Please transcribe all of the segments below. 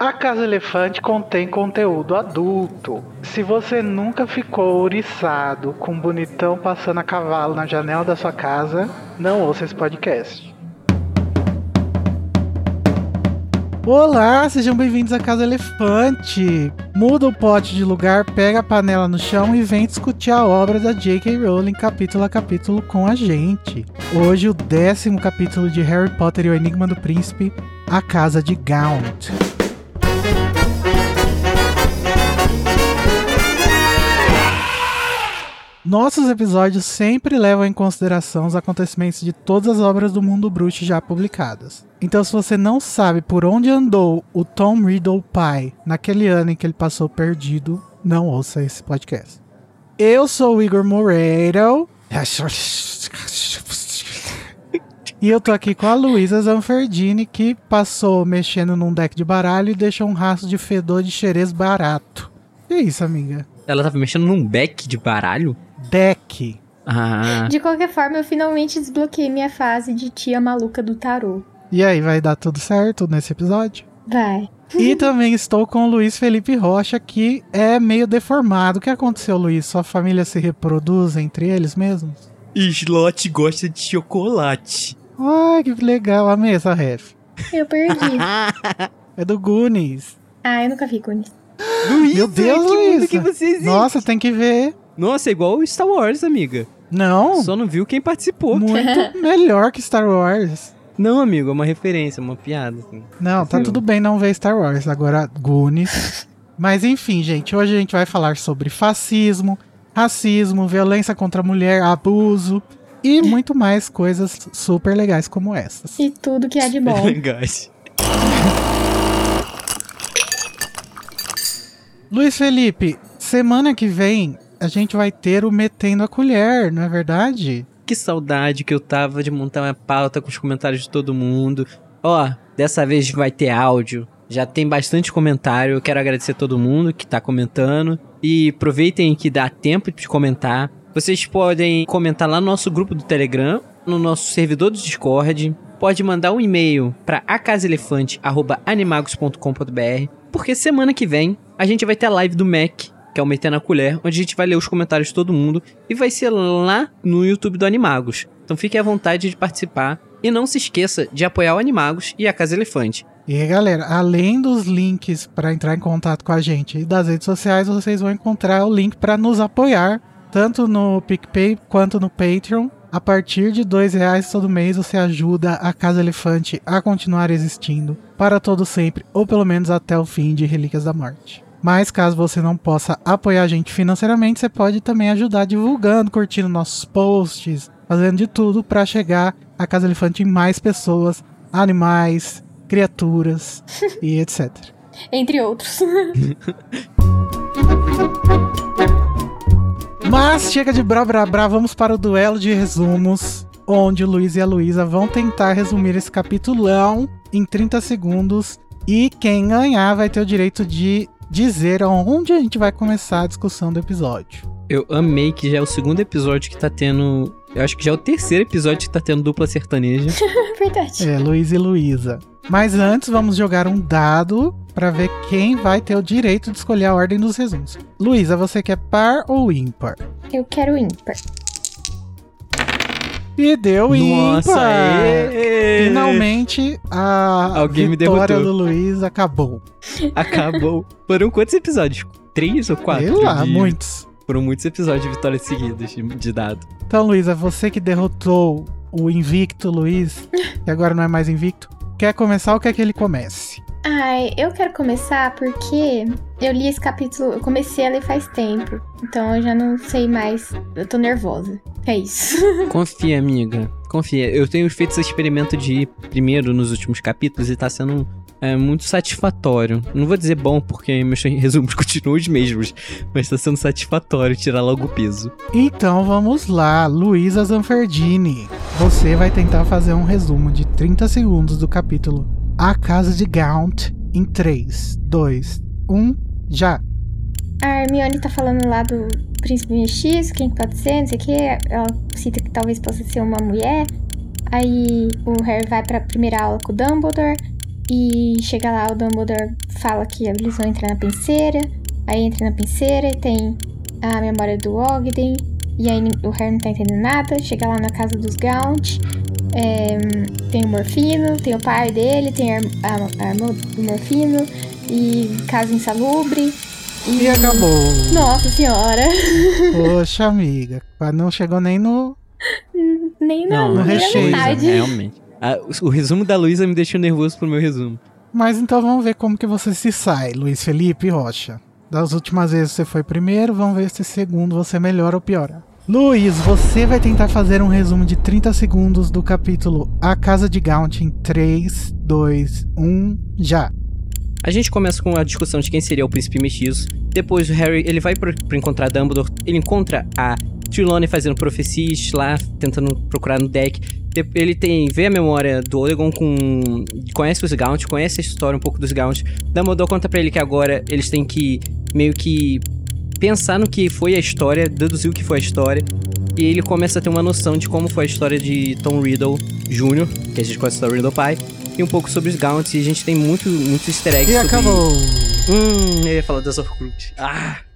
A Casa Elefante contém conteúdo adulto. Se você nunca ficou ouriçado com um bonitão passando a cavalo na janela da sua casa, não ouça esse podcast. Olá, sejam bem-vindos à Casa Elefante. Muda o pote de lugar, pega a panela no chão e vem discutir a obra da J.K. Rowling capítulo a capítulo com a gente. Hoje o décimo capítulo de Harry Potter e o Enigma do Príncipe, A Casa de Gaunt. Nossos episódios sempre levam em consideração os acontecimentos de todas as obras do mundo bruxo já publicadas. Então, se você não sabe por onde andou o Tom Riddle pai naquele ano em que ele passou perdido, não ouça esse podcast. Eu sou o Igor Moreira. E eu tô aqui com a Luísa Zanferdini, que passou mexendo num deck de baralho e deixou um rastro de fedor de xerez barato. Que isso, amiga? Ela tava mexendo num deck de baralho? Deck. Ah. De qualquer forma, eu finalmente desbloqueei minha fase de tia maluca do tarô. E aí, vai dar tudo certo nesse episódio? Vai. E também estou com o Luiz Felipe Rocha, que é meio deformado. O que aconteceu, Luiz? Sua família se reproduz entre eles mesmos? Slot gosta de chocolate. Ai, que legal. Amei essa ref. Eu perdi. É do Goonies. ah, eu nunca vi Gunis. Luísa, Meu Deus, Luísa. que você existe. Nossa, tem que ver. Nossa, é igual o Star Wars, amiga. Não, Só não viu quem participou. muito melhor que Star Wars. Não, amigo, é uma referência, uma piada. Assim. Não, tá Sim. tudo bem não ver Star Wars. Agora, Goonies. Mas enfim, gente, hoje a gente vai falar sobre fascismo, racismo, violência contra a mulher, abuso e muito mais coisas super legais como essas. E tudo que é de bom. Legais. Luiz Felipe, semana que vem a gente vai ter o Metendo a Colher, não é verdade? Que saudade que eu tava de montar uma pauta com os comentários de todo mundo. Ó, dessa vez vai ter áudio. Já tem bastante comentário. Eu quero agradecer a todo mundo que tá comentando. E aproveitem que dá tempo de comentar. Vocês podem comentar lá no nosso grupo do Telegram, no nosso servidor do Discord. Pode mandar um e-mail para acasaelefante.animagos.com.br. Porque semana que vem a gente vai ter a live do Mac, que é o Meter na Colher, onde a gente vai ler os comentários de todo mundo. E vai ser lá no YouTube do Animagos. Então fique à vontade de participar. E não se esqueça de apoiar o Animagos e a Casa Elefante. E galera, além dos links para entrar em contato com a gente e das redes sociais, vocês vão encontrar o link para nos apoiar, tanto no PicPay quanto no Patreon. A partir de dois reais todo mês você ajuda a Casa Elefante a continuar existindo para todo sempre, ou pelo menos até o fim de Relíquias da Morte. Mas caso você não possa apoiar a gente financeiramente, você pode também ajudar divulgando, curtindo nossos posts, fazendo de tudo para chegar a Casa Elefante em mais pessoas, animais, criaturas e etc. Entre outros. Mas chega de brá brá brá, vamos para o duelo de resumos, onde o Luiz e a Luísa vão tentar resumir esse capitulão em 30 segundos e quem ganhar vai ter o direito de dizer onde a gente vai começar a discussão do episódio. Eu amei que já é o segundo episódio que tá tendo. Eu acho que já é o terceiro episódio que tá tendo dupla sertaneja. Verdade. É, Luiz e Luísa. Mas antes vamos jogar um dado para ver quem vai ter o direito de escolher a ordem dos resumos. Luísa, você quer par ou ímpar? Eu quero ímpar. E deu Nossa, ímpar! ê! Finalmente a Alguém vitória do Luiz acabou. Acabou. Foram quantos episódios? Três ou quatro? Sei lá, de- muitos. Foram muitos episódios de vitórias seguidas de, de dado. Então, Luísa, você que derrotou o invicto Luiz, que agora não é mais invicto, quer começar ou quer que ele comece? Ai, eu quero começar porque eu li esse capítulo, eu comecei a ler faz tempo. Então eu já não sei mais. Eu tô nervosa. É isso. Confia, amiga. Confia. Eu tenho feito esse experimento de ir primeiro nos últimos capítulos e tá sendo é, muito satisfatório. Não vou dizer bom, porque meus resumos continuam os mesmos, mas tá sendo satisfatório tirar logo o peso. Então vamos lá, Luísa Zanferdini. Você vai tentar fazer um resumo de 30 segundos do capítulo A Casa de Gaunt em 3, 2, 1, já. A Hermione tá falando lá do príncipe mestiço, quem pode ser, não sei o que. Ela cita que talvez possa ser uma mulher. Aí o Harry vai pra primeira aula com o Dumbledore. E chega lá, o Dumbledore fala que eles vão entrar na penseira, aí entra na penseira e tem a memória do Ogden, e aí o Harry não tá entendendo nada, chega lá na casa dos Gaunt, é, tem o Morfino, tem o pai dele, tem a, a, a do Morfino, e casa insalubre. E, e acabou. Nossa senhora. Poxa, amiga, não chegou nem no. Nem na, no recheio. Realmente. Ah, o resumo da Luísa me deixou nervoso pro meu resumo. Mas então vamos ver como que você se sai, Luiz Felipe Rocha. Das últimas vezes você foi primeiro, vamos ver se segundo você melhora ou piora. Luiz, você vai tentar fazer um resumo de 30 segundos do capítulo A Casa de Gaunt em 3, 2, 1, já. A gente começa com a discussão de quem seria o príncipe mestiço. Depois o Harry, ele vai para encontrar Dumbledore, ele encontra a Trelawney fazendo profecias lá, tentando procurar no deck. Ele tem vê a memória do Olegon com conhece os Gaunt, conhece a história um pouco dos Gaunt. Dumbledore conta para ele que agora eles têm que meio que pensar no que foi a história, deduzir o que foi a história. E ele começa a ter uma noção de como foi a história de Tom Riddle Jr., que a gente conhece o Riddle pai, e um pouco sobre os Gaunts. E a gente tem muito, muito easter eggs e sobre... acabou! Hum, eu ia falar das Horcrux. Ah!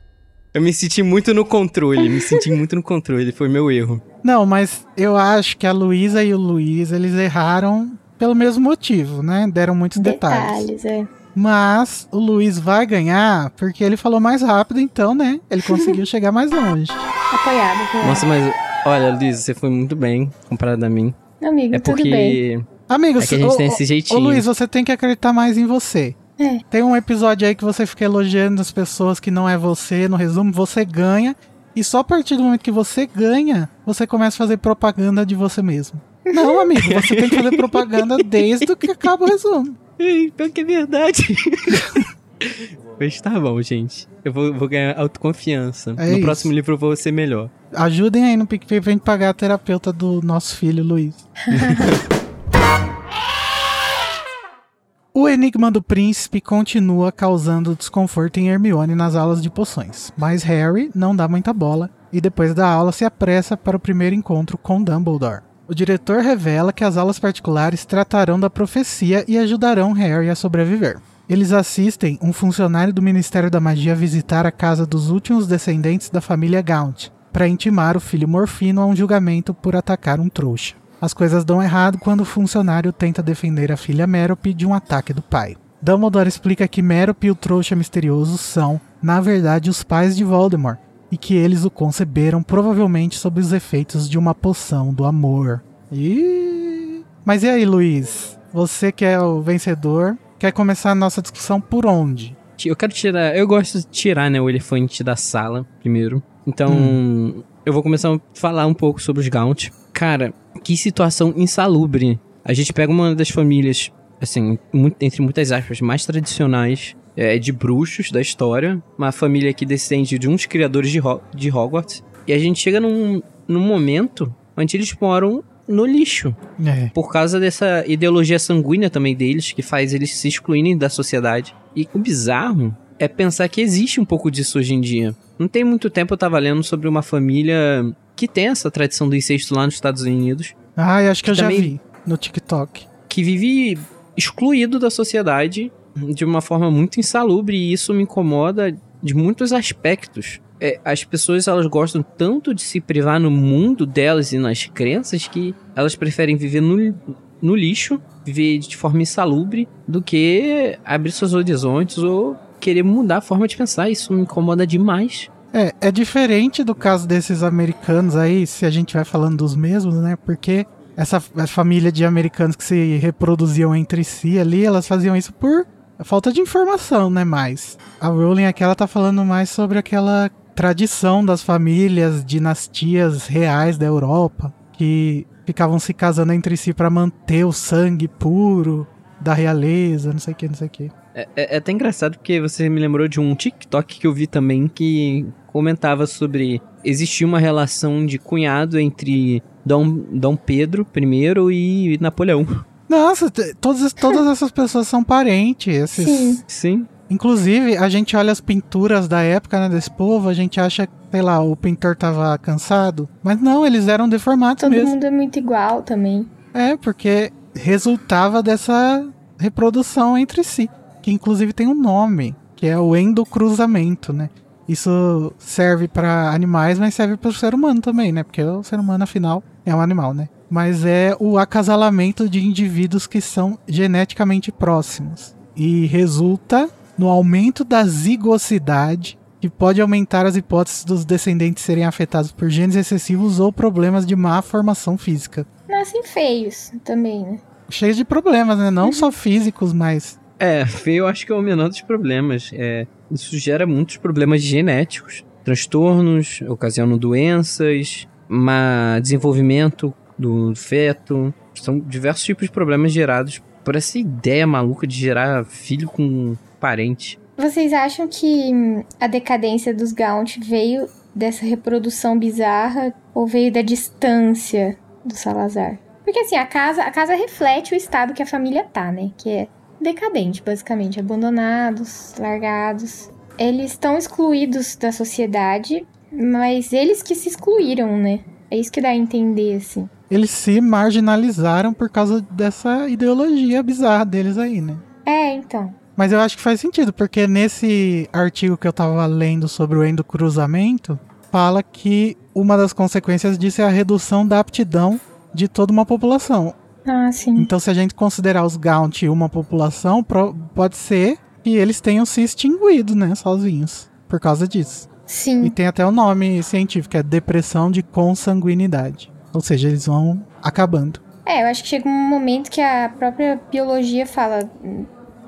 Eu me senti muito no controle, me senti muito no controle, foi meu erro. Não, mas eu acho que a Luísa e o Luiz, eles erraram pelo mesmo motivo, né? Deram muitos detalhes. Detalhes, é. Mas o Luiz vai ganhar porque ele falou mais rápido, então, né? Ele conseguiu chegar mais longe. Apoiado, apoiado. Nossa, mas olha, Luiz, você foi muito bem comparado a mim. Amigo, é porque... tudo bem. Amigo, é que a gente tem esse jeitinho. Ô, Luiz, você tem que acreditar mais em você. É. Tem um episódio aí que você fica elogiando as pessoas que não é você, no resumo, você ganha. E só a partir do momento que você ganha, você começa a fazer propaganda de você mesmo. Não, amigo, você tem que fazer propaganda desde que acaba o resumo. Pior que é verdade. Mas tá bom, gente. Eu vou, vou ganhar autoconfiança. É no isso. próximo livro eu vou ser melhor. Ajudem aí no PicPay pra gente pagar a terapeuta do nosso filho, Luiz. O enigma do príncipe continua causando desconforto em Hermione nas aulas de poções, mas Harry não dá muita bola e depois da aula se apressa para o primeiro encontro com Dumbledore. O diretor revela que as aulas particulares tratarão da profecia e ajudarão Harry a sobreviver. Eles assistem um funcionário do Ministério da Magia visitar a casa dos últimos descendentes da família Gaunt para intimar o filho Morfino a um julgamento por atacar um trouxa. As coisas dão errado quando o funcionário tenta defender a filha Merope de um ataque do pai. Dumbledore explica que Merope e o trouxa misterioso são, na verdade, os pais de Voldemort e que eles o conceberam provavelmente sob os efeitos de uma poção do amor. E Mas e aí, Luiz? Você que é o vencedor, quer começar a nossa discussão por onde? Eu quero tirar. Eu gosto de tirar, né, o elefante da sala primeiro. Então, Hum. eu vou começar a falar um pouco sobre os Gaunt. Cara, que situação insalubre. A gente pega uma das famílias, assim, muito- entre muitas aspas, mais tradicionais é, de bruxos da história. Uma família que descende de uns criadores de, Ho- de Hogwarts. E a gente chega num, num momento onde eles moram no lixo. É. Por causa dessa ideologia sanguínea também deles, que faz eles se excluírem da sociedade. E o bizarro é pensar que existe um pouco disso hoje em dia. Não tem muito tempo eu tava lendo sobre uma família que tem essa tradição do incesto lá nos Estados Unidos, Ai, acho que eu já vi no TikTok. que vive excluído da sociedade de uma forma muito insalubre e isso me incomoda de muitos aspectos. É, as pessoas elas gostam tanto de se privar no mundo delas e nas crenças que elas preferem viver no, no lixo, viver de forma insalubre, do que abrir seus horizontes ou querer mudar a forma de pensar. Isso me incomoda demais. É, é diferente do caso desses americanos aí, se a gente vai falando dos mesmos, né? Porque essa família de americanos que se reproduziam entre si ali, elas faziam isso por falta de informação, né? Mais. A Rowling aqui, ela tá falando mais sobre aquela tradição das famílias, dinastias reais da Europa, que ficavam se casando entre si pra manter o sangue puro da realeza, não sei o que, não sei o que. É, é- é até engraçado porque você me lembrou de um TikTok que eu vi também que comentava sobre existia uma relação de cunhado entre Dom, Dom Pedro I e Napoleão. Nossa, todas, todas essas pessoas são parentes. Esses... Sim. Sim. Inclusive, a gente olha as pinturas da época né, desse povo, a gente acha, sei lá, o pintor tava cansado. Mas não, eles eram deformados Todo mesmo. mundo é muito igual também. É, porque resultava dessa reprodução entre si. que inclusive tem um nome, que é o endocruzamento, né? Isso serve para animais, mas serve para o ser humano também, né? Porque o ser humano, afinal, é um animal, né? Mas é o acasalamento de indivíduos que são geneticamente próximos. E resulta no aumento da zigosidade, que pode aumentar as hipóteses dos descendentes serem afetados por genes excessivos ou problemas de má formação física. Nascem feios também, né? Cheios de problemas, né? Não só físicos, mas. É, feio eu acho que é o menor dos problemas. É, isso gera muitos problemas genéticos, transtornos, ocasionam doenças, má desenvolvimento do feto. São diversos tipos de problemas gerados por essa ideia maluca de gerar filho com parente. Vocês acham que hum, a decadência dos Gaunt veio dessa reprodução bizarra ou veio da distância do Salazar? Porque assim, a casa, a casa reflete o estado que a família tá, né? Que é decadente, basicamente, abandonados, largados. Eles estão excluídos da sociedade, mas eles que se excluíram, né? É isso que dá a entender, assim. Eles se marginalizaram por causa dessa ideologia bizarra deles aí, né? É, então. Mas eu acho que faz sentido, porque nesse artigo que eu tava lendo sobre o endocruzamento, fala que uma das consequências disso é a redução da aptidão de toda uma população. Ah, sim. Então, se a gente considerar os Gaunt uma população, pode ser que eles tenham se extinguido, né, sozinhos, por causa disso. Sim. E tem até o um nome científico, é depressão de consanguinidade. Ou seja, eles vão acabando. É, eu acho que chega um momento que a própria biologia fala.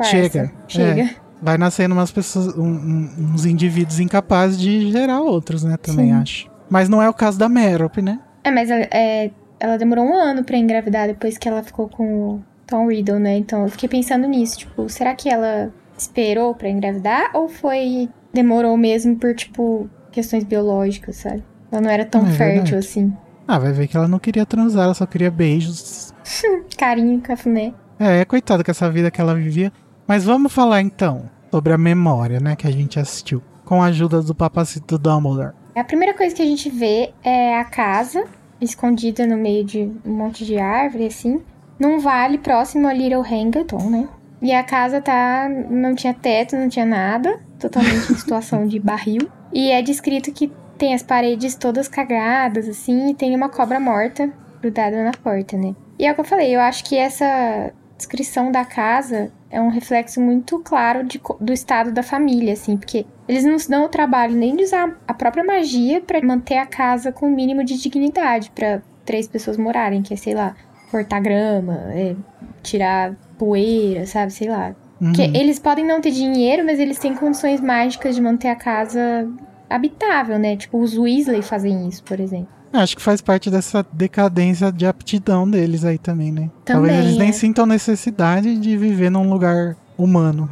Chega. Chega. É, vai nascendo umas pessoas, um, uns indivíduos incapazes de gerar outros, né? Também Sim. acho. Mas não é o caso da Merope, né? É, mas é, ela demorou um ano pra engravidar depois que ela ficou com o Tom Riddle, né? Então eu fiquei pensando nisso, tipo, será que ela esperou pra engravidar ou foi. demorou mesmo por, tipo, questões biológicas, sabe? Ela não era tão É fértil assim. Ah, vai ver que ela não queria transar, ela só queria beijos. Carinho, cafuné. É, coitada com essa vida que ela vivia. Mas vamos falar então sobre a memória, né, que a gente assistiu. Com a ajuda do papacito Dumbledore. A primeira coisa que a gente vê é a casa, escondida no meio de um monte de árvore, assim, num vale próximo a Little Hangleton, né? E a casa tá. não tinha teto, não tinha nada, totalmente em situação de barril. E é descrito que tem as paredes todas cagadas, assim, e tem uma cobra morta grudada na porta, né? E é o que eu falei, eu acho que essa descrição da casa é um reflexo muito claro de do estado da família, assim, porque eles não se dão o trabalho nem de usar a própria magia pra manter a casa com o mínimo de dignidade pra três pessoas morarem, que é, sei lá, cortar grama, é, tirar poeira, sabe, sei lá. Uhum. Porque eles podem não ter dinheiro, mas eles têm condições mágicas de manter a casa habitável, né? Tipo, os Weasley fazem isso, por exemplo. Acho que faz parte dessa decadência de aptidão deles aí também, né? Também, Talvez eles nem é. sintam necessidade de viver num lugar humano.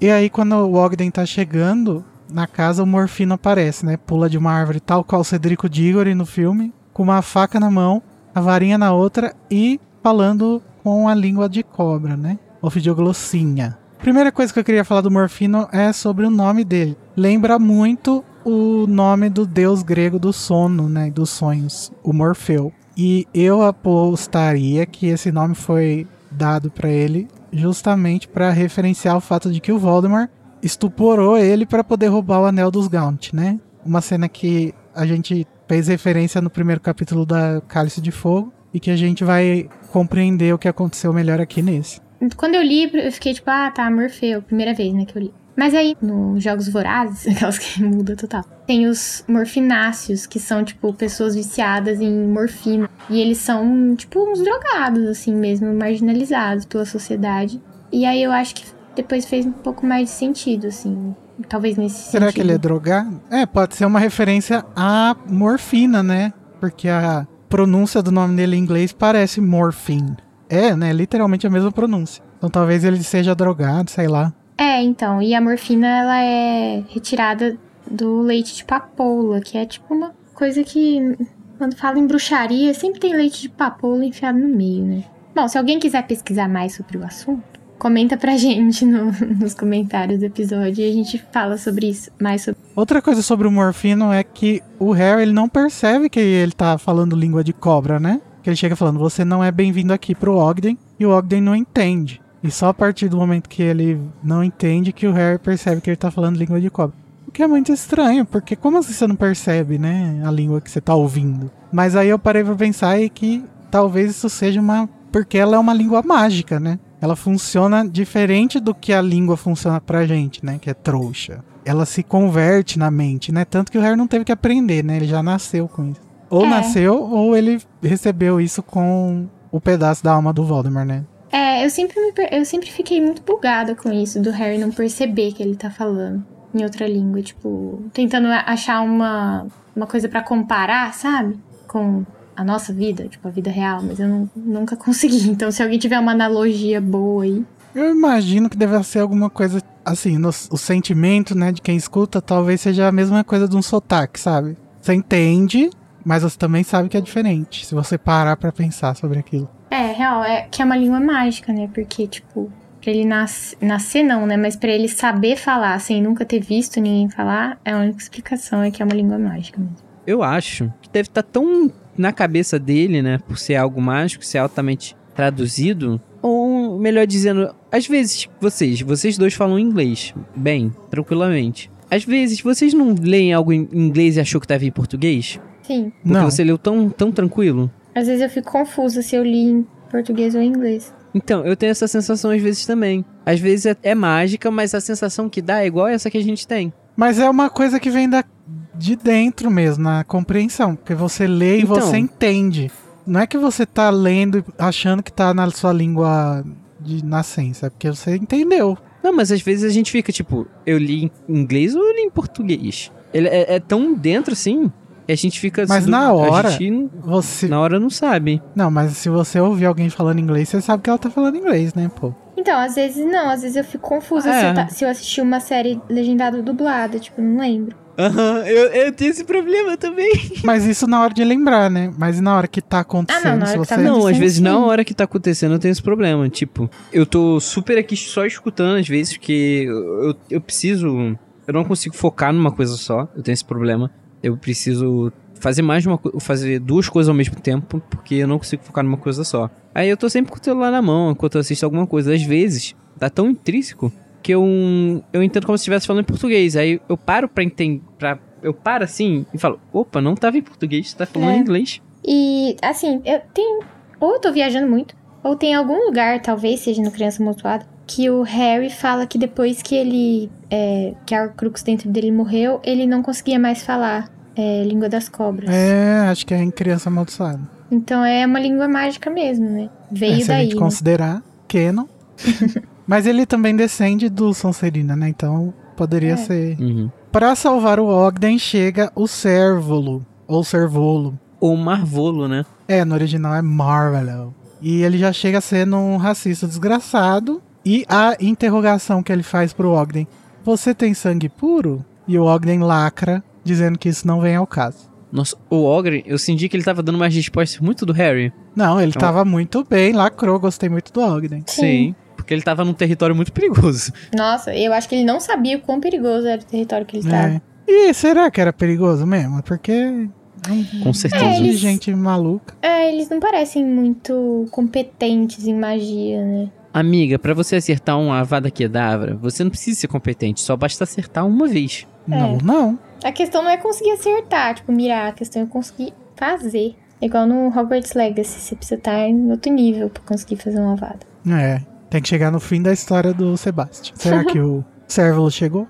E aí, quando o Ogden tá chegando na casa, o Morfino aparece, né? Pula de uma árvore, tal qual Cedrico Diggory no filme, com uma faca na mão, a varinha na outra e falando com a língua de cobra, né? Ofidioglossinha. Primeira coisa que eu queria falar do Morfino é sobre o nome dele. Lembra muito o nome do deus grego do sono, né? Dos sonhos, o Morfeu. E eu apostaria que esse nome foi dado pra ele justamente para referenciar o fato de que o Voldemort estuporou ele para poder roubar o anel dos Gaunt, né? Uma cena que a gente fez referência no primeiro capítulo da Cálice de Fogo e que a gente vai compreender o que aconteceu melhor aqui nesse. Quando eu li, eu fiquei tipo, ah, tá, Morfeu, primeira vez, né, que eu li. Mas aí, nos Jogos Vorazes, aquelas que muda total, tem os morfináceos, que são, tipo, pessoas viciadas em morfina. E eles são, tipo, uns drogados, assim mesmo, marginalizados pela sociedade. E aí eu acho que depois fez um pouco mais de sentido, assim. Talvez nesse Será sentido. que ele é drogado? É, pode ser uma referência à morfina, né? Porque a pronúncia do nome dele em inglês parece morphine. É, né? Literalmente a mesma pronúncia. Então talvez ele seja drogado, sei lá. É, então, e a morfina, ela é retirada do leite de papoula, que é tipo uma coisa que, quando fala em bruxaria, sempre tem leite de papoula enfiado no meio, né? Bom, se alguém quiser pesquisar mais sobre o assunto, comenta pra gente no- nos comentários do episódio e a gente fala sobre isso, mais sobre... Outra coisa sobre o morfino é que o Harry ele não percebe que ele tá falando língua de cobra, né? Que ele chega falando, você não é bem-vindo aqui pro Ogden, e o Ogden não entende. E só a partir do momento que ele não entende que o Harry percebe que ele tá falando língua de cobra. O que é muito estranho, porque como assim você não percebe, né, a língua que você tá ouvindo? Mas aí eu parei pra pensar e que talvez isso seja uma. Porque ela é uma língua mágica, né? Ela funciona diferente do que a língua funciona pra gente, né? Que é trouxa. Ela se converte na mente, né? Tanto que o Harry não teve que aprender, né? Ele já nasceu com isso. Ou É. nasceu, ou ele recebeu isso com o pedaço da alma do Voldemort, né? É, eu sempre, me eu sempre fiquei muito bugada com isso, do Harry não perceber que ele tá falando em outra língua, tipo, tentando achar uma, uma coisa pra comparar, sabe? Com a nossa vida, tipo, a vida real, mas eu não- nunca consegui. Então, se alguém tiver uma analogia boa aí. Eu imagino que deve ser alguma coisa assim, no- o sentimento, né, de quem escuta, talvez seja a mesma coisa de um sotaque, sabe? Você entende, mas você também sabe que é diferente, se você parar pra pensar sobre aquilo. É, real, é que é uma língua mágica, né? Porque, tipo, pra ele nas, nascer, não, né? Mas pra ele saber falar sem nunca ter visto ninguém falar, é a única explicação, é que é uma língua mágica mesmo. Eu acho que deve estar tão na cabeça dele, né? Por ser algo mágico, ser altamente traduzido. Ou, melhor dizendo, às vezes vocês, vocês dois falam inglês bem, tranquilamente. Às vezes vocês não leem algo em inglês e achou que estava em português? Sim. Porque Não. você leu tão, tão tranquilo? Às vezes eu fico confusa se eu li em português ou em inglês. Então, eu tenho essa sensação às vezes também. Às vezes é, é mágica, mas a sensação que dá é igual essa que a gente tem. Mas é uma coisa que vem da, de dentro mesmo, na compreensão, porque você lê e Então. você entende. Não é que você tá lendo e achando que tá na sua língua de nascença, é porque você entendeu. Não, mas às vezes a gente fica tipo, eu li em inglês ou eu li em português? Ele é, é tão dentro assim que a gente fica. Mas assim, na hora- gente Você na hora não sabe. Não, mas se você ouvir alguém falando inglês, você sabe que ela tá falando inglês, né, pô? Então, às vezes não, às vezes eu fico confusa se, É. eu tá- se eu assisti uma série legendada ou dublada, tipo, não lembro. Aham, eu, eu tenho esse problema também. Mas isso na hora de lembrar, né? Mas e na hora que tá acontecendo, na se hora que tá você. acontecendo. Não, às vezes na hora que tá acontecendo eu tenho esse problema. Tipo, eu tô super aqui só escutando às vezes, porque eu, eu, preciso. Eu não consigo focar numa coisa só. Eu tenho esse problema. Eu preciso fazer mais uma coisa. Fazer duas coisas ao mesmo tempo, porque eu não consigo focar numa coisa só. Aí eu tô sempre com o celular na mão enquanto eu assisto alguma coisa. Às vezes, tá tão intrínseco que eu, eu entendo como se estivesse falando em português. Aí eu paro pra entender. Pra, eu paro assim e falo: opa, não tava em português, tá falando É. em inglês. E, assim, eu tenho. Ou eu tô viajando muito, ou tem algum lugar, talvez seja no Criança Amontoada, que o Harry fala que depois que ele. É, que a Crux dentro dele morreu, ele não conseguia mais falar é, língua das cobras. É, acho que é em criança amaldiçoada. Então é uma língua mágica mesmo, né? Veio É, se a daí. gente né? considerar Canon. Mas ele também descende do Sonserina, né? Então poderia É. ser. Uhum. Pra salvar o Ogden chega o Cérvulo, ou Servolo. Ou Marvolo, né? É, no original é Marvelo. E ele já chega sendo um racista desgraçado. E a interrogação que ele faz pro Ogden: Você tem sangue puro? E o Ogden lacra, dizendo que isso não vem ao caso. Nossa, o Ogre, eu senti que ele tava dando umas respostas muito do Harry. Não, ele Então- tava muito bem, lacrou, gostei muito do Ogden. Sim. Porque ele tava num território muito perigoso. Nossa, eu acho que ele não sabia o quão perigoso era o território que ele estava. É. E será que era perigoso mesmo? Porque. Com certeza. É, eles- gente maluca. É, eles não parecem muito competentes em magia, né? Amiga, pra você acertar um Avada Kedavra, você não precisa ser competente, só basta acertar uma vez. Não, não. A questão não é conseguir acertar, tipo, mirar, a questão é conseguir fazer. É igual no Hogwarts Legacy, você precisa estar em outro nível pra conseguir fazer uma vada. É. Tem que chegar no fim da história do Sebastian. Será que o Cérvulo chegou?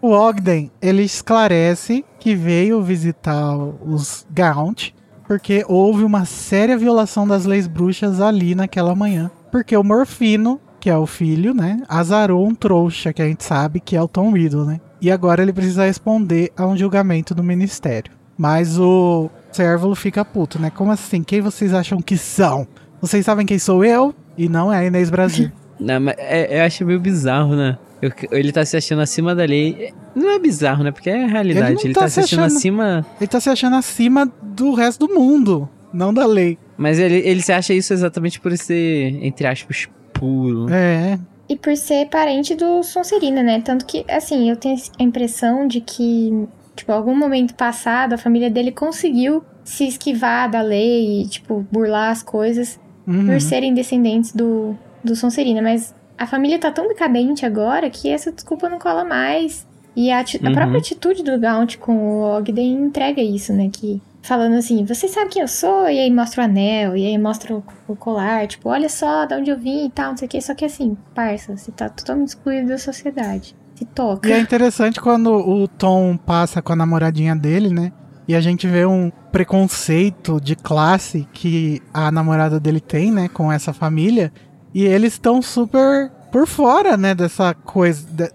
O Ogden, ele esclarece que veio visitar os Gaunt porque houve uma séria violação das leis bruxas ali naquela manhã. Porque o Morfino, que é o filho, né, azarou um trouxa que a gente sabe que é o Tom Riddle, né? E agora ele precisa responder a um julgamento do ministério. Mas o Cérvulo fica puto, né? Como assim? Quem vocês acham que são? Vocês sabem quem sou eu? E não é a Inês Brasil. Não, mas é, eu acho meio bizarro, né? Eu- ele tá se achando acima da lei. Não é bizarro, né? Porque é a realidade. Ele Ele, tá tá, se se achando achando- acima. Ele tá se achando acima do resto do mundo, não da lei. Mas ele, ele se acha isso exatamente por ser, entre aspas, puro. É, E por ser parente do Sonserina, né? Tanto que, assim, eu tenho a impressão de que, tipo, algum momento passado, a família dele conseguiu se esquivar da lei e, tipo, burlar as coisas uhum. por serem descendentes do, do Sonserina, mas a família tá tão decadente agora que essa desculpa não cola mais. E a, ati- a Uhum. própria atitude do Gaunt com o Ogden entrega isso, né? Que falando assim, você sabe quem eu sou? E aí mostra o anel, e aí mostra o, o colar, tipo, olha só de onde eu vim e tal, não sei o que. Só que assim, parça, você tá totalmente excluído da sociedade. Se toca. E é interessante quando o Tom passa com a namoradinha dele, né? E a gente vê um preconceito de classe que a namorada dele tem, né? Com essa família. E eles estão super por fora, né? Dessa coisa. de-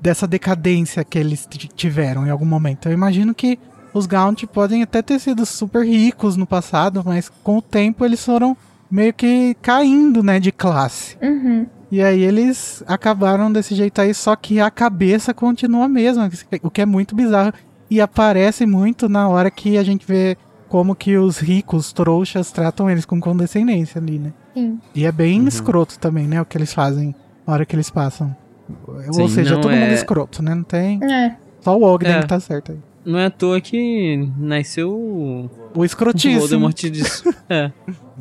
dessa decadência que eles tiveram em algum momento. Eu imagino que os Gaunt podem até ter sido super ricos no passado, mas com o tempo eles foram meio que caindo, né? De classe. Uhum. E aí eles acabaram desse jeito aí, só que a cabeça continua a mesma, o que é muito bizarro. E aparece muito na hora que a gente vê como que os ricos trouxas tratam eles com condescendência ali, né? Sim. E é bem Uhum. escroto também, né? O que eles fazem na hora que eles passam. Ou Sim, seja, não todo é- mundo escroto, né? Não tem. É. Só o Ogden É. que tá certo aí. Não é à toa que nasceu o O escrotíssimo. Voldemort disso. é.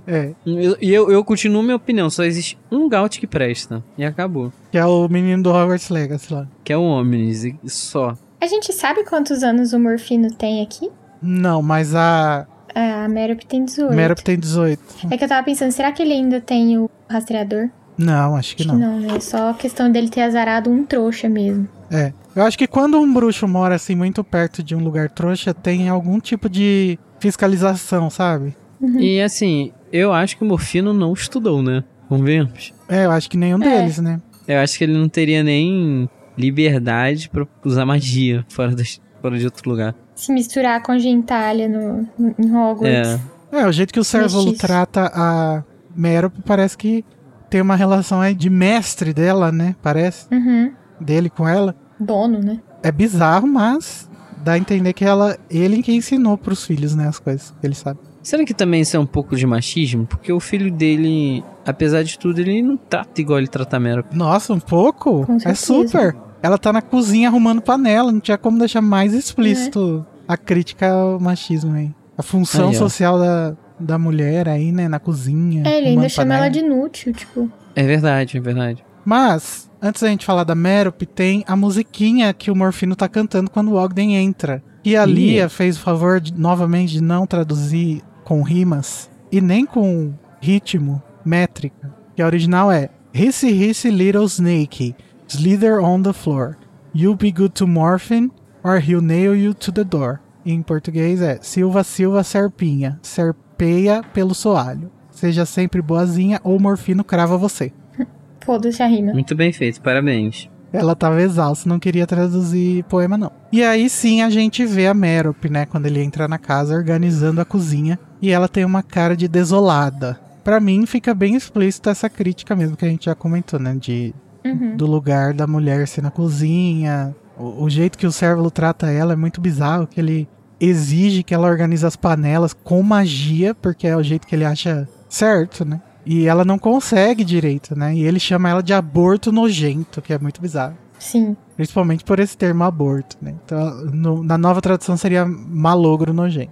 É. Eu- E eu, eu continuo minha opinião, só existe um Gaut que presta. E acabou. Que é o menino do Hogwarts Legacy lá. Que é o Omnis, e só. A gente sabe quantos anos o Morfino tem aqui? Não, mas a A Merop tem 18. Merop tem 18. É que eu tava pensando, será que ele ainda tem o rastreador? Não, acho que Acho não. que não, né? É só questão dele ter azarado um trouxa mesmo. É. Eu acho que quando um bruxo mora assim muito perto de um lugar trouxa, tem algum tipo de fiscalização, sabe? E assim, eu acho que o Morfino não estudou, né? Convenhamos. É, eu acho que nenhum É. deles, né? Eu acho que ele não teria nem liberdade pra usar magia fora, das, fora de outro lugar. Se misturar com gentalha no, em Hogwarts. É. É, o jeito que o Mestiço. trata a Merop parece que tem uma relação aí de mestre dela, né? Parece. Uhum. Dele com ela. Dono, né? É bizarro, mas dá a entender que ela, ele que ensinou pros filhos, né? As coisas. Ele sabe. Será que também isso é um pouco de machismo? Porque o filho dele, apesar de tudo, ele não trata igual ele trata a Merop. Nossa, um pouco? É super. Ela tá na cozinha arrumando panela. Não tinha como deixar mais explícito a crítica ao machismo aí. A função Aí, social da, da mulher aí, né? Na cozinha. É, ele ainda chama ela de inútil, tipo. É verdade, é verdade. Mas, antes da gente falar da Merop, tem a musiquinha que o Morfino tá cantando quando o Ogden entra. E a. Lia fez o favor de, novamente de não traduzir com rimas e nem com ritmo, métrica. Que a original é Hissy Hissy Little Snakey, Slither on the floor. You be good to Morphin, or he'll nail you to the door. Em português é Silva Silva Serpinha, serpeia pelo soalho. Seja sempre boazinha ou Morfino crava você. Foda-se a rima. Muito bem feito, parabéns. Ela tava exausta, não queria traduzir poema, não. E aí sim a gente vê a Merop, né, quando ele entra na casa organizando a cozinha. E ela tem uma cara de desolada. Pra mim fica bem explícita essa crítica mesmo que a gente já comentou, né? De, Uhum. do lugar da mulher ser na cozinha. O, o jeito que o Cérvulo trata ela é muito bizarro, que ele exige que ela organize as panelas com magia, porque é o jeito que ele acha certo, né? E ela não consegue direito, né? E ele chama ela de aborto nojento, que é muito bizarro. Sim. Principalmente por esse termo aborto, né? Então, no- na nova tradução seria malogro nojento.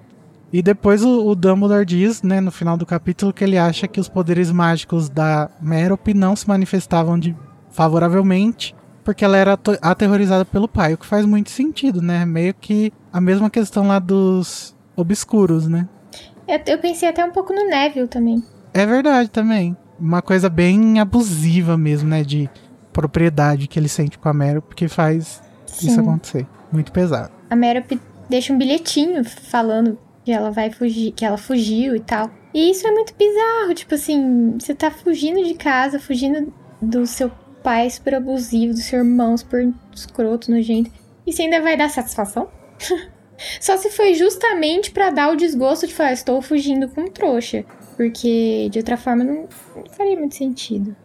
E depois o, o Dumbledore diz, né, no final do capítulo, que ele acha que os poderes mágicos da Merop não se manifestavam de, favoravelmente, porque ela era aterrorizada pelo pai, o que faz muito sentido, né? Meio que a mesma questão lá dos obscuros, né? Eu, eu pensei até um pouco no Neville também. É verdade também. Uma coisa bem abusiva mesmo, né? De propriedade que ele sente com a Merop, que faz isso Sim. acontecer. Muito pesado. A Merop deixa um bilhetinho falando que ela vai fugir, que ela fugiu e tal. E isso é muito bizarro, tipo assim, você tá fugindo de casa, fugindo do seu pai super abusivo, do seu irmão super escroto, nojento. E você ainda vai dar satisfação? Só se foi justamente pra dar o desgosto de falar, estou fugindo com um trouxa. Porque de outra forma não, não faria muito sentido.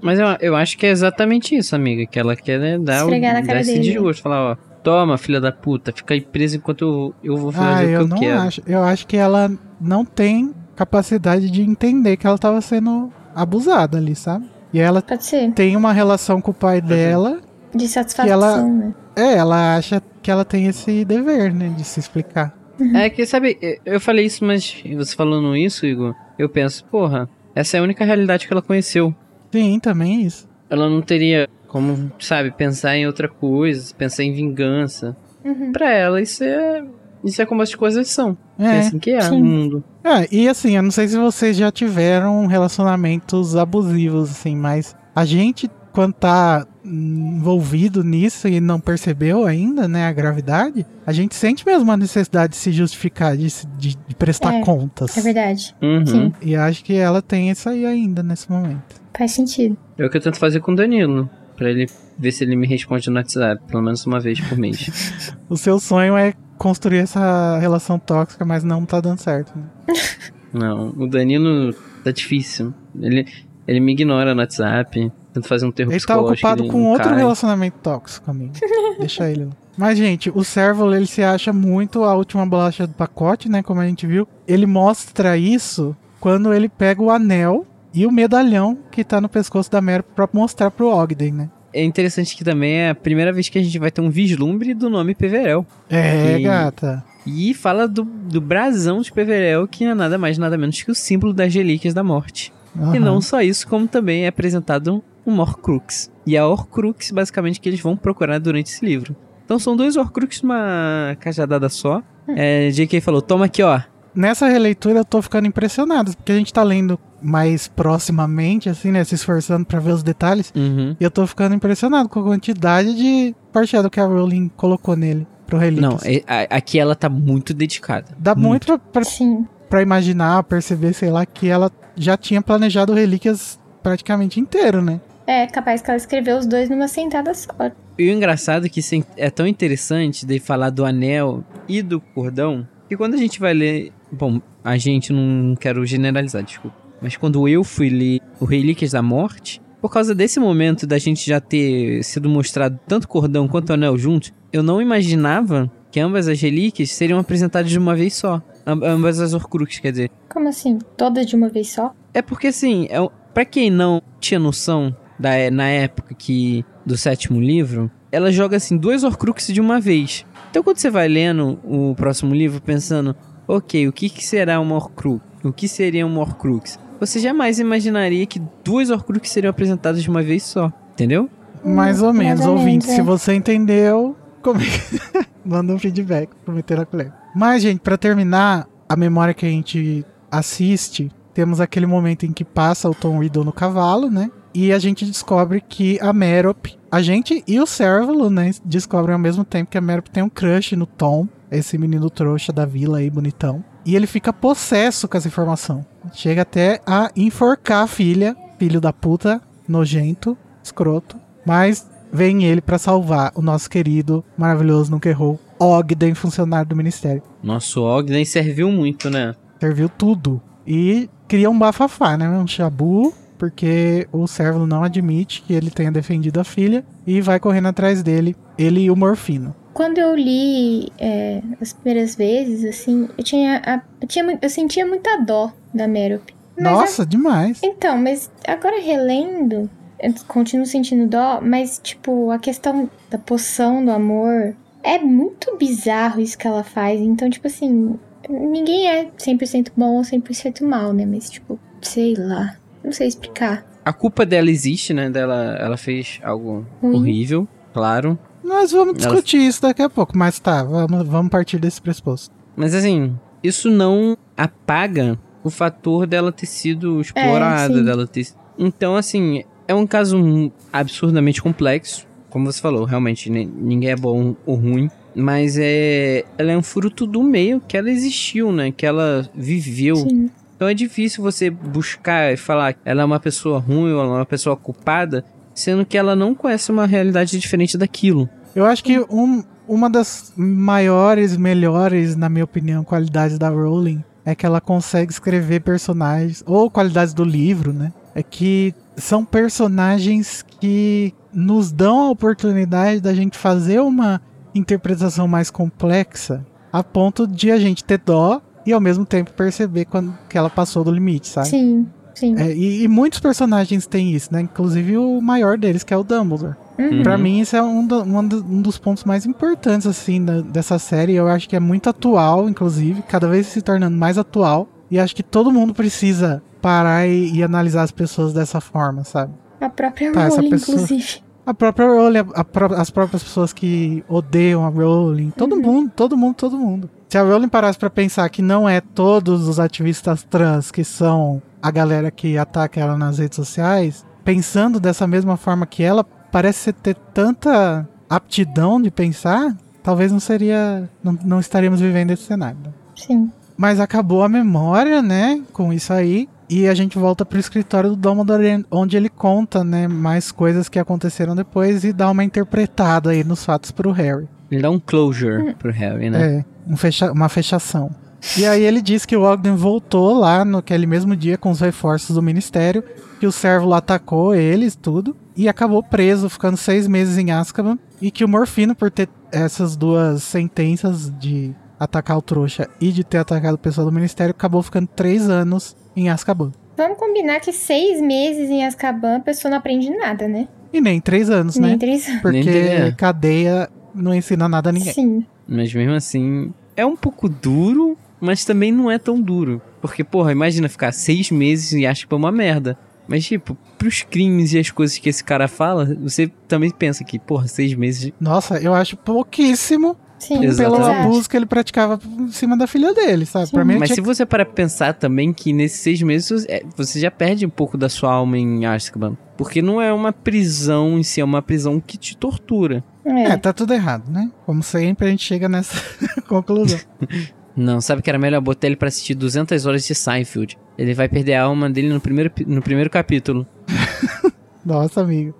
Mas eu, eu acho que é exatamente isso, amiga. Que ela quer né, dar, o, Esfregar na dar esse dele. desgosto. Falar, ó, toma, filha da puta, fica aí presa enquanto eu, eu vou Ah, fazer eu o que eu não quero. acho. Eu acho que ela não tem capacidade de entender que ela tava sendo abusada ali, sabe? E ela Pode ser. tem uma relação com o pai dela. De satisfação, ela- né? É, ela acha que ela tem esse dever, né? De se explicar. É que, sabe, eu falei isso, mas você falando isso, Igor, eu penso, porra, essa é a única realidade que ela conheceu. Sim, também isso. Ela não teria como, sabe, pensar em outra coisa, pensar em vingança. Uhum. Pra ela, isso é. Isso é como as coisas são. É, É. assim que é sim. o mundo. É, e assim, eu não sei se vocês já tiveram relacionamentos abusivos, assim, mas a gente, quando tá envolvido nisso e não percebeu ainda, né, a gravidade, a gente sente mesmo a necessidade de se justificar, de, se- de- de prestar É, contas. É verdade. Uhum. Sim. E acho que ela tem isso aí ainda nesse momento. Faz sentido. É o que eu tento fazer com o Danilo. Pra ele ver se ele me responde no WhatsApp, pelo menos uma vez por mês. O seu sonho é construir essa relação tóxica, mas não tá dando certo. né? Não, o Danilo tá difícil. Ele, ele me ignora no WhatsApp. Tento fazer um terror Ele tá ocupado com outro cai. relacionamento tóxico, amigo. Deixa ele lá. Mas, gente, o Servo, ele se acha muito a última bolacha do pacote, né? Como a gente viu. Ele mostra isso quando ele pega o anel e o medalhão que tá no pescoço da Mero pra mostrar pro Ogden, né? É interessante que também é a primeira vez que a gente vai ter um vislumbre do nome Peverel. É, E- gata. E fala do, do brasão de Peverel, que é nada mais nada menos que o símbolo das relíquias da morte. E Aham. não só isso, como também é apresentado um Horcrux. E é a Horcrux, basicamente, que eles vão procurar durante esse livro. Então são dois Horcrux numa cajadada só. É, J.K. falou, toma aqui, ó. Nessa releitura eu tô ficando impressionado, porque a gente tá lendo mais proximamente, assim, né? Se esforçando pra ver os detalhes. Uhum. E eu tô ficando impressionado com a quantidade de foreshadow que a Rowling colocou nele pro Relíquias. Não, é- a- aqui ela tá muito dedicada. Dá muito pra, pra, Sim. pra imaginar, perceber, sei lá, que ela já tinha planejado Relíquias praticamente inteiro, né? É capaz que ela escreveu os dois numa sentada só. E o engraçado é que isso é tão interessante de falar do anel e do cordão, que quando a gente vai ler. Bom, a gente não quero generalizar, desculpa. Mas quando eu fui ler o Relíquias da Morte, por causa desse momento da gente já ter sido mostrado tanto cordão quanto o anel juntos, eu não imaginava que ambas as relíquias seriam apresentadas de uma vez só. Am- ambas as Horcruxes, quer dizer. Como assim? Todas de uma vez só? É porque assim, é, para quem não tinha noção da, é, na época que do sétimo livro, ela joga assim duas Horcruxes de uma vez. Então quando você vai lendo o próximo livro pensando, ok, o que, que será uma Horcrux? O que seria uma Horcrux? Você jamais imaginaria que duas Horcruxes seriam apresentadas de uma vez só, entendeu? Mais ou mais menos, ou ouvinte. menos, Se é. você entendeu, come- manda um feedback pra meter na colher. Mas, gente, pra terminar, a memória que a gente assiste, temos aquele momento em que passa o Tom Riddle no cavalo, né? E a gente descobre que a Merop, a gente e o Servalo, né, descobrem ao mesmo tempo que a Merop tem um crush no Tom, esse menino trouxa da vila aí, bonitão. E ele fica possesso com essa informação. Chega até a enforcar a filha, filho da puta, nojento, escroto. Mas vem ele pra salvar o nosso querido, maravilhoso, nunca errou, Ogden, funcionário do ministério. Nosso Ogden serviu muito, né? Serviu tudo. E cria um bafafá, né? Um chabu, porque o servo não admite que ele tenha defendido a filha e vai correndo atrás dele, ele e o Morfino. Quando eu li é, as primeiras vezes, assim, eu tinha. a- eu, tinha eu sentia muita dó da Merop. Mas Nossa, demais. Então, mas agora relendo, eu continuo sentindo dó, mas, tipo, a questão da poção do amor é muito bizarro isso que ela faz. Então, tipo assim, ninguém é 100% bom ou 100% mal, né? Mas, tipo, sei lá. Não sei explicar. A culpa dela existe, né? Dela, ela fez algo Ruim. horrível, claro. Nós vamos discutir isso daqui a pouco, mas tá, vamos, vamos partir desse pressuposto. Mas assim, isso não apaga o fator dela ter sido explorada, sim. dela ter. Então, assim, é um caso absurdamente complexo. Como você falou, realmente, ni- ninguém é bom ou ruim. Mas é. Ela é um fruto do meio que ela existiu, né? Que ela viveu. Sim. Então é difícil você buscar e falar que ela é uma pessoa ruim ou ela é uma pessoa culpada, sendo que ela não conhece uma realidade diferente daquilo. Eu acho que um- uma das maiores, melhores, na minha opinião, qualidades da Rowling é que ela consegue escrever personagens, ou qualidades do livro, né? É que são personagens que nos dão a oportunidade da gente fazer uma interpretação mais complexa, a ponto de a gente ter dó e ao mesmo tempo perceber quando que ela passou do limite, sabe? Sim, sim. É, e, e muitos personagens têm isso, né? Inclusive o maior deles, que é o Dumbledore. Uhum. Pra mim, isso é um, do- um do- um dos pontos mais importantes, assim, da- dessa série. Eu acho que é muito atual, inclusive, cada vez se tornando mais atual. E acho que todo mundo precisa parar e, e analisar as pessoas dessa forma, sabe? A própria Tá, Rowling, pessoa- inclusive. A própria Rowling, a pró- as próprias pessoas que odeiam a Rowling, todo mundo, todo mundo, todo mundo. Se a Rowling parasse pra pensar que não é todos os ativistas trans que são a galera que ataca ela nas redes sociais, pensando dessa mesma forma que ela, parece ter tanta aptidão de pensar, talvez não seria, não, não estaríamos vivendo esse cenário. Sim. Mas acabou a memória, né, com isso aí. E a gente volta pro escritório do Dumbledore, onde ele conta, né, mais coisas que aconteceram depois e dá uma interpretada aí nos fatos pro Harry. Ele dá um closure pro Harry, né? É, um fecha uma fechação. E aí ele diz que o Ogden voltou lá naquele mesmo dia com os reforços do Ministério, que o Cérvulo atacou eles, tudo, e acabou preso, ficando seis meses em Azkaban, e que o Morfino, por ter essas duas sentenças de atacar o trouxa e de ter atacado o pessoal do Ministério, acabou ficando três anos em Azkaban. Vamos combinar que seis meses em Azkaban a pessoa não aprende nada, né? E nem três anos, Nem né? três anos. Porque Nem- cadeia não ensina nada a ninguém. Sim. Mas mesmo assim, é um pouco duro, mas também não é tão duro. Porque, porra, imagina ficar seis meses e acha que é uma merda. Mas, tipo, pros crimes e as coisas que esse cara fala, você também pensa que, porra, seis meses. Nossa, eu acho pouquíssimo Sim, pelo Exatamente. abuso que ele praticava em cima da filha dele, sabe? Sim. Pra mim, Mas tinha se você para pensar também que nesses seis meses é, você já perde um pouco da sua alma em Azkaban. Porque não é uma prisão em si, é uma prisão que te tortura. É. É, tá tudo errado, né? Como sempre, a gente chega nessa conclusão. Não, sabe que era melhor botar ele pra assistir 200 horas de Seinfeld. Ele vai perder a alma dele no primeiro, no primeiro capítulo. Nossa, amigo.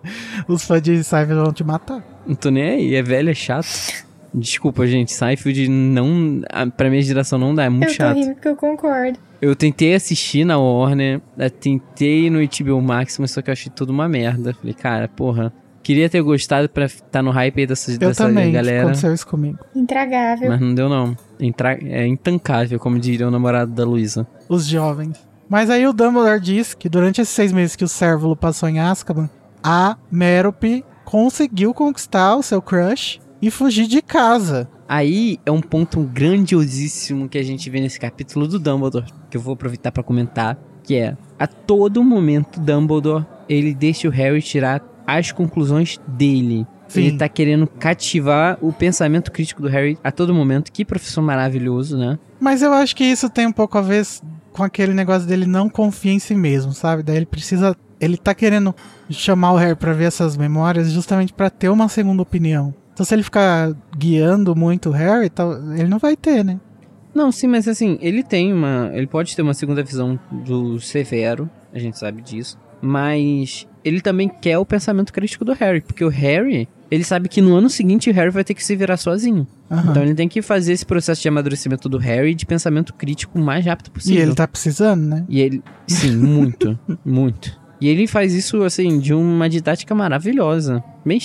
Os fãs de Seinfeld vão te matar. Não tô nem aí, é velho, é chato. Desculpa, gente, Seinfeld não. a- Pra minha geração não dá, é muito eu chato. rindo porque eu concordo. Eu tentei assistir na Warner, eu tentei no HBO Max, mas só que eu achei tudo uma merda. Falei, cara, porra, queria ter gostado pra estar no hype aí dessa, Eu dessa também, galera. aconteceu isso comigo. Intragável. Mas não deu não. Intra- é intancável, como diria o namorado da Luísa. Os jovens. Mas aí o Dumbledore diz que durante esses seis meses que o Cérvulo passou em Azkaban, a Merope conseguiu conquistar o seu crush e fugir de casa. Aí é um ponto grandiosíssimo que a gente vê nesse capítulo do Dumbledore, que eu vou aproveitar pra comentar, que é a todo momento Dumbledore, ele deixa o Harry tirar as conclusões dele. Sim. Ele tá querendo cativar o pensamento crítico do Harry a todo momento. Que professor maravilhoso, né? Mas eu acho que isso tem um pouco a ver com aquele negócio dele não confiar em si mesmo, sabe? Daí ele precisa. Ele tá querendo chamar o Harry pra ver essas memórias justamente pra ter uma segunda opinião. Então se ele ficar guiando muito o Harry, ele não vai ter, né? Não, sim, mas assim, ele tem uma. Ele pode ter uma segunda visão do Severo, a gente sabe disso. Mas ele também quer o pensamento crítico do Harry, porque o Harry, ele sabe que no ano seguinte o Harry vai ter que se virar sozinho. Aham. Então ele tem que fazer esse processo de amadurecimento do Harry de pensamento crítico o mais rápido e possível. ele tá precisando, né? E ele. Sim, muito. muito. E ele faz isso, assim, de uma didática maravilhosa. Bem,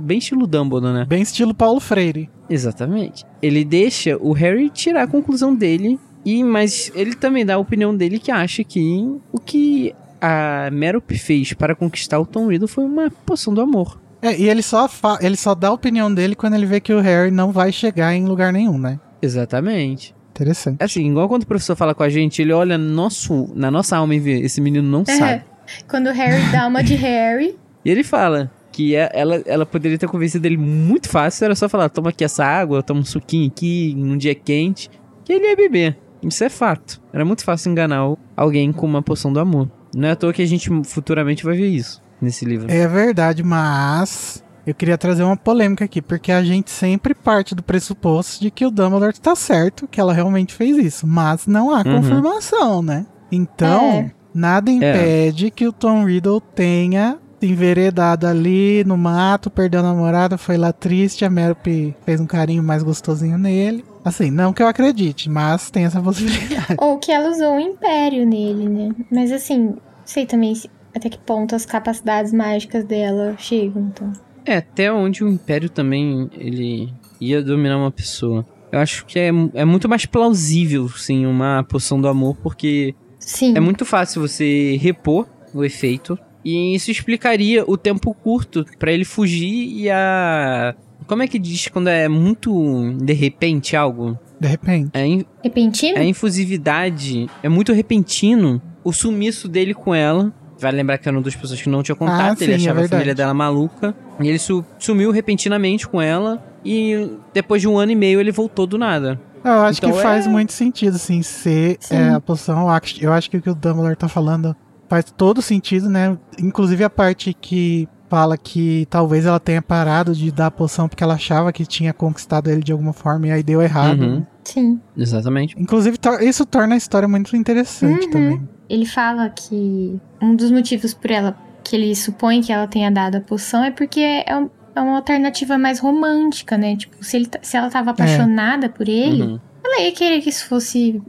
bem estilo Dumbledore, né? Bem estilo Paulo Freire. Exatamente. Ele deixa o Harry tirar a conclusão dele, e mas ele também dá a opinião dele que acha que o que a Merope fez para conquistar o Tom Riddle foi uma poção do amor. É, e ele só, fa- ele só dá a opinião dele quando ele vê que o Harry não vai chegar em lugar nenhum, né? Exatamente. Interessante. Assim, igual quando o professor fala com a gente, ele olha no nosso, na nossa alma e vê, esse menino não É. sabe. Quando o Harry dá uma de Harry. E ele fala que é- ela, ela poderia ter convencido ele muito fácil, era só falar, toma aqui essa água, toma um suquinho aqui, num dia quente, que ele ia beber. Isso é fato. Era muito fácil enganar alguém com uma poção do amor. Não é à toa que a gente futuramente vai ver isso nesse livro. É verdade, mas eu queria trazer uma polêmica aqui, porque a gente sempre parte do pressuposto de que o Dumbledore tá certo, que ela realmente fez isso, mas não há Uhum. confirmação, né? Então, É. nada impede que o Tom Riddle tenha se enveredado ali no mato, perdeu a namorada, foi lá triste, a Merope fez um carinho mais gostosinho nele. Assim, não que eu acredite, mas tem essa possibilidade. Ou que ela usou o Império nele, né? Mas assim, sei também até que ponto as capacidades mágicas dela chegam, então. É, até onde o Império também ele ia dominar uma pessoa. Eu acho que é, é muito mais plausível, sim, uma poção do amor, porque Sim. É muito fácil você repor o efeito. E isso explicaria o tempo curto pra ele fugir e a. Como é que diz quando é muito de repente algo? De repente. A, in- Repentino? a infusividade é muito repentino. O sumiço dele com ela Vale lembrar que era uma das pessoas que não tinha contato, Ah, ele sim, é achava a verdade. família dela maluca. E ele su- sumiu repentinamente com ela. E depois de um ano e meio ele voltou do nada. Eu acho Então que faz é- muito sentido, assim, ser Sim. é, a poção. Eu acho, eu acho que o que o Dumbledore tá falando faz todo sentido, né? Inclusive a parte que fala que talvez ela tenha parado de dar a poção porque ela achava que tinha conquistado ele de alguma forma e aí deu errado. Uhum. né? Sim. Exatamente. Inclusive, tor- isso torna a história muito interessante Uhum. também. Ele fala que um dos motivos por ela que ele supõe que ela tenha dado a poção é porque é, um- é uma alternativa mais romântica, né? Tipo, se, ele, tá- se ela tava apaixonada por ele, Uhum. ela ia querer que isso fosse,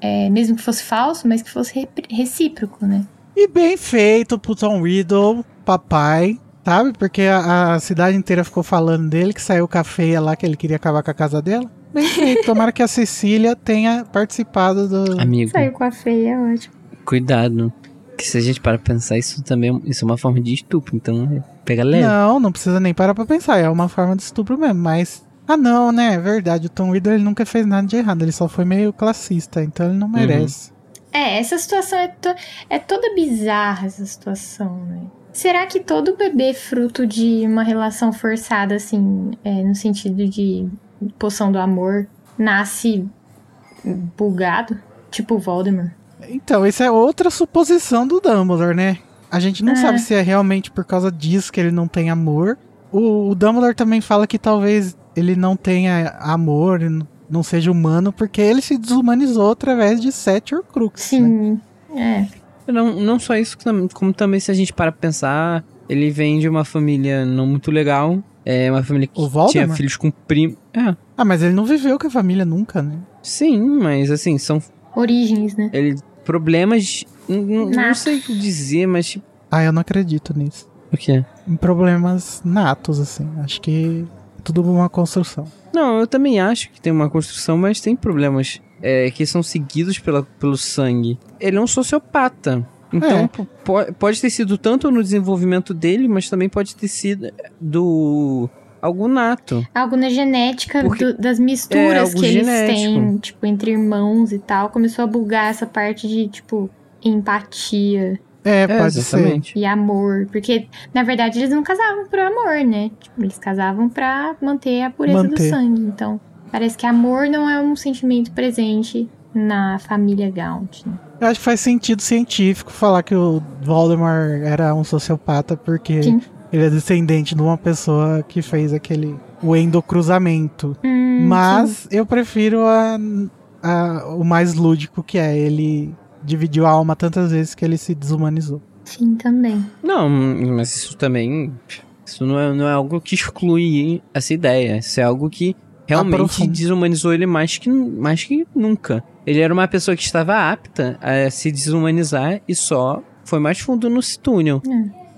é, mesmo que fosse falso, mas que fosse recíproco, né? E bem feito pro Tom Riddle, papai, sabe? Porque a, a cidade inteira ficou falando dele, que saiu cafeia lá, que ele queria acabar com a casa dela. Bem feito. Tomara que a Cecília tenha participado do. Amigo, Saiu com a feia, é ótimo. cuidado. Que se a gente para pensar, isso também é- isso é uma forma de estupro. Então, é, pega leve. Não, não precisa nem parar pra pensar. É uma forma de estupro mesmo, mas. Ah, não, né? É verdade. O Tom Riddle ele nunca fez nada de errado. Ele só foi meio classista, então ele não merece. É, essa situação é, to- é toda bizarra, essa situação, né? Será que todo bebê fruto de uma relação forçada, assim, é, no sentido de poção do amor, nasce bugado? Tipo Voldemort? Então, isso é outra suposição do Dumbledore, né? A gente não É. sabe se é realmente por causa disso que ele não tem amor. O, o Dumbledore também fala que talvez ele não tenha amor, e não seja humano, porque ele se desumanizou através de Sete Horcruxes. né? Sim, é. Não, não só isso, como também se a gente para pra pensar, ele vem de uma família não muito legal. É uma família que tinha filhos com primo. É, Ah, mas ele não viveu com a família nunca, né? sim, mas assim, são Origens, né? ele, problemas. Não Natos. sei o que dizer, mas tipo. Ah, eu não acredito nisso. O quê? Em problemas natos, assim. Acho que é tudo uma construção. Não, eu também acho que tem uma construção, mas tem problemas é, que são seguidos pela, pelo sangue. Ele é um sociopata. Então, É. po- po- pode ter sido tanto no desenvolvimento dele, mas também pode ter sido do. Algo nato. Algo na genética Porque- do- das É, misturas algo que eles genético. têm, tipo, entre irmãos e tal. Começou a bugar essa parte de, tipo, empatia. É, É, pode ser. exatamente. E amor, porque na verdade eles não casavam por amor, né? Tipo, eles casavam pra manter a pureza do Manter. sangue. Então, parece que amor não é um sentimento presente na família Gaunt. Né? Eu acho que faz sentido científico falar que o Voldemort era um sociopata, porque Sim. Ele é descendente de uma pessoa que fez aquele o endocruzamento. Hum, Mas eu prefiro a, a- o mais lúdico, que é ele dividiu a alma tantas vezes que ele se desumanizou. Sim, sim, também. Não, mas isso também. Isso não é, não é algo que exclui essa ideia. Isso é algo que realmente Aprofunda. desumanizou ele mais que, mais que nunca. Ele era uma pessoa que estava apta a se desumanizar e só foi mais fundo no túnel.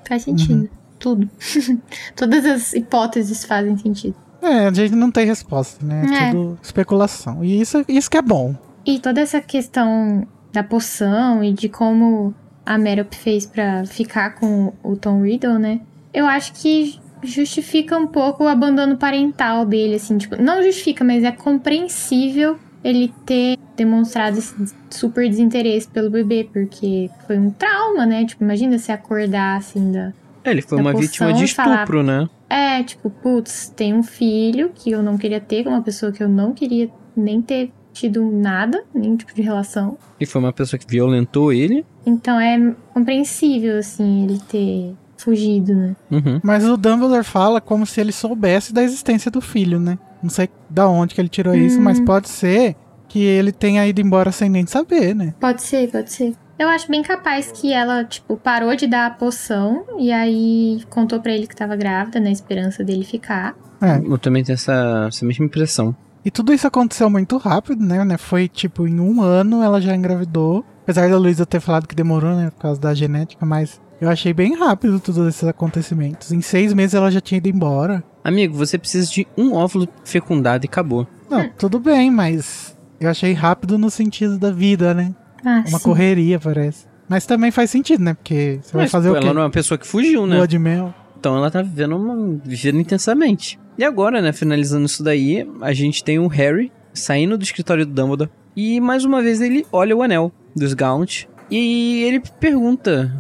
Faz sentido. Uhum. Tudo. Todas as hipóteses fazem sentido. É, a gente não tem resposta, né? É É. tudo especulação. E isso, isso que é bom. E toda essa questão da poção e de como a Merop fez pra ficar com o Tom Riddle, né? Eu acho que justifica um pouco o abandono parental dele, assim, tipo, não justifica, mas é compreensível ele ter demonstrado esse super desinteresse pelo bebê, porque foi um trauma, né? Tipo, imagina se acordar assim da. É, Ele foi uma vítima de e falar- estupro, né? É, tipo, putz, tem um filho que eu não queria ter, com uma pessoa que eu não queria nem ter tido nada, nenhum tipo de relação. E foi uma pessoa que violentou ele. Então é compreensível, assim, ele ter fugido, né? Uhum. Mas o Dumbledore fala como se ele soubesse da existência do filho, né? Não sei da onde que ele tirou isso, Hum. mas pode ser que ele tenha ido embora sem nem saber, né? Pode ser, pode ser. Eu acho bem capaz que ela, tipo, parou de dar a poção e aí contou pra ele que tava grávida, na esperança dele ficar. É. Eu também tenho essa, essa mesma impressão. E tudo isso aconteceu muito rápido, né? né? Foi tipo, em um ano ela já engravidou. Apesar da Luísa ter falado que demorou, né? Por causa da genética, mas eu achei bem rápido todos esses acontecimentos. Em seis meses ela já tinha ido embora. Amigo, você precisa de um óvulo fecundado e acabou. Não, tudo bem, mas eu achei rápido no sentido da vida, né? Ah, Uma sim. correria, parece. Mas também faz sentido, né? Porque você vai Mas, fazer pô, o quê? ela não é uma pessoa que fugiu, né? Lua de mel. Então ela tá vivendo uma vivendo intensamente. E agora, né, finalizando isso daí, a gente tem o Harry saindo do escritório do Dumbledore e mais uma vez ele olha o anel dos Gaunt e ele pergunta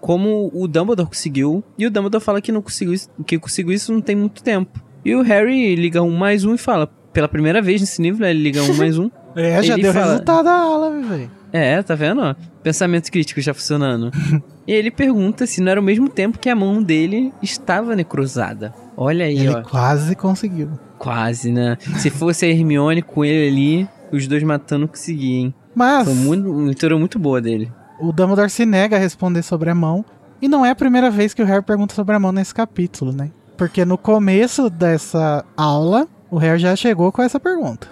como o Dumbledore conseguiu. E o Dumbledore fala que não conseguiu isso, que conseguiu isso não tem muito tempo. E o Harry liga um mais um e fala, pela primeira vez nesse livro, né, ele liga um mais um. É, já Ele deu fala- resultado a aula, velho. É, tá vendo? Pensamento crítico já funcionando. e ele pergunta se não era o mesmo tempo que a mão dele estava necrosada. Olha aí, Ele ó. quase conseguiu. Quase, né? Se fosse a Hermione com ele ali, os dois matando conseguia, hein? Mas Foi muito, uma leitura muito boa dele. o Dumbledore se nega a responder sobre a mão. E não é a primeira vez que o Harry pergunta sobre a mão nesse capítulo, né? Porque no começo dessa aula, o Harry já chegou com essa pergunta.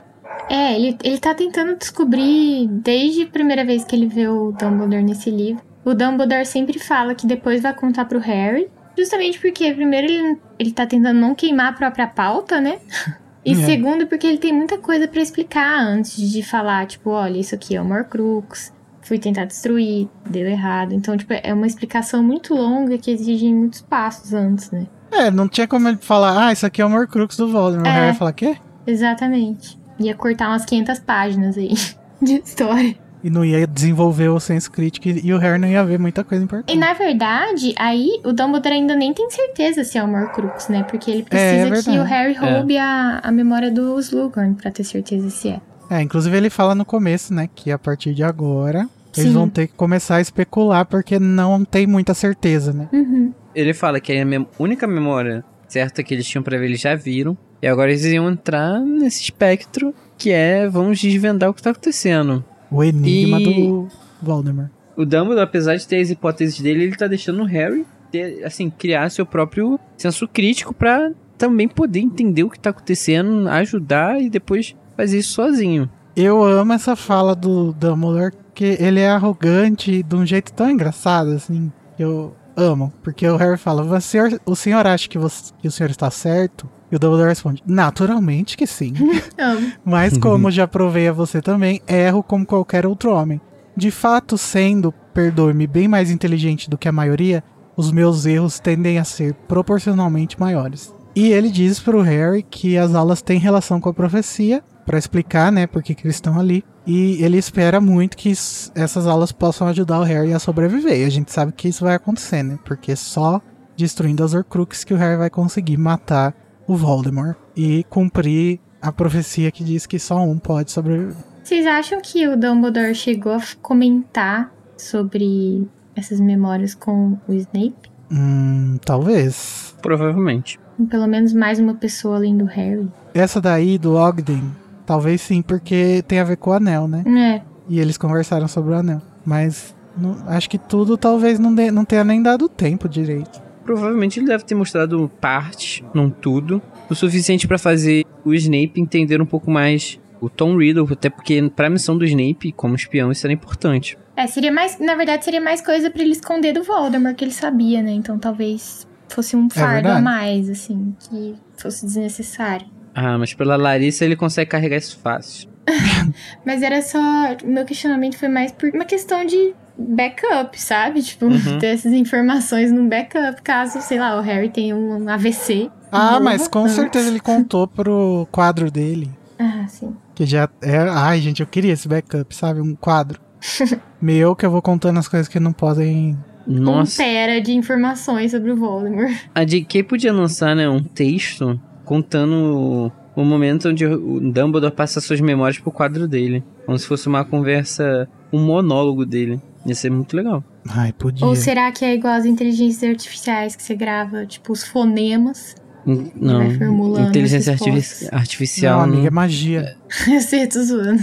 É, ele, ele tá tentando descobrir desde a primeira vez que ele vê o Dumbledore nesse livro. O Dumbledore sempre fala que depois vai contar pro Harry. Justamente porque, primeiro, ele, ele tá tentando não queimar a própria pauta, né? E É. segundo, porque ele tem muita coisa pra explicar antes de falar, tipo, olha, isso aqui é o Horcrux, fui tentar destruir, deu errado. Então, tipo, é uma explicação muito longa que exige muitos passos antes, né? É, não tinha como ele falar, ah, isso aqui é o Horcrux do Voldemort. O É. Harry ia falar, quê? Exatamente. Ia cortar umas 500 páginas aí de história. E não ia desenvolver o senso crítico e o Harry não ia ver muita coisa importante. E na verdade, aí o Dumbledore ainda nem tem certeza se é o Horcrux, né? Porque ele É, é precisa que o Harry É. roube a, a memória do Slughorn pra ter certeza se é. É, inclusive ele fala no começo, né, que a partir de agora eles Sim. vão ter que começar a especular porque não tem muita certeza, né? Uhum. Ele fala que a mem- única memória certa que eles tinham pra ver, eles já viram. E agora eles iam entrar nesse espectro que é, vamos desvendar o que tá acontecendo. O enigma E- do Voldemort. O Dumbledore, apesar de ter as hipóteses dele, ele tá deixando o Harry ter, assim, criar seu próprio senso crítico pra também poder entender o que tá acontecendo, ajudar e depois fazer isso sozinho. Eu amo essa fala do Dumbledore, que ele é arrogante de um jeito tão engraçado, assim, eu amo. Porque o Harry fala, "Você- o senhor acha que, você- que o senhor está certo? E o Dumbledore responde, naturalmente que sim. Amo. Mas como já provei a você também, erro como qualquer outro homem. De fato, sendo, perdoe-me, bem mais inteligente do que a maioria, os meus erros tendem a ser proporcionalmente maiores. E ele diz pro Harry que as aulas têm relação com a profecia, pra explicar, né, por que eles estão ali. E ele espera muito que essas aulas possam ajudar o Harry a sobreviver. E a gente sabe que isso vai acontecer, né? Porque só destruindo as Horcruxes que o Harry vai conseguir matar o Voldemort e cumprir a profecia que diz que só um pode sobreviver. Vocês acham que o Dumbledore chegou a comentar sobre essas memórias com o Snape? Hum, talvez. Provavelmente. Pelo menos mais uma pessoa além do Harry. Essa daí do Ogden, talvez sim, porque tem a ver com o anel, né? É, E eles conversaram sobre o anel. Mas não- acho que tudo talvez não, dê- não tenha nem dado tempo direito. Provavelmente ele deve ter mostrado parte, não tudo, o suficiente pra fazer o Snape entender um pouco mais o Tom Riddle, até porque pra missão do Snape, como espião, isso era importante. É, seria mais. Na verdade, seria mais coisa pra ele esconder do Voldemort, que ele sabia, né? Então talvez fosse um fardo a verdade. mais, assim, que fosse desnecessário. Ah, mas pela Larissa ele consegue carregar isso fácil. Mas era só. Meu questionamento foi mais por uma questão de backup, sabe? Tipo, Uhum. ter essas informações num backup, caso, sei lá, o Harry tenha um AVC. Ah, mas com antes. certeza ele contou pro quadro dele. Ah, sim. Que já é. Ai, gente, eu queria esse backup, sabe? Um quadro. Meu que eu vou contando as coisas que não podem. Nossa, Um tera de informações sobre o Voldemort. a JK podia lançar, né, um texto contando o momento onde o Dumbledore passa suas memórias pro quadro dele. Como se fosse uma conversa, um monólogo dele. Ia ser muito legal. Ai, podia. Ou será que é igual às inteligências artificiais que você grava, tipo, os fonemas? Hum, Não, inteligência as artifici- artificial. Não, amiga, é magia. Eu sei, tô zoando.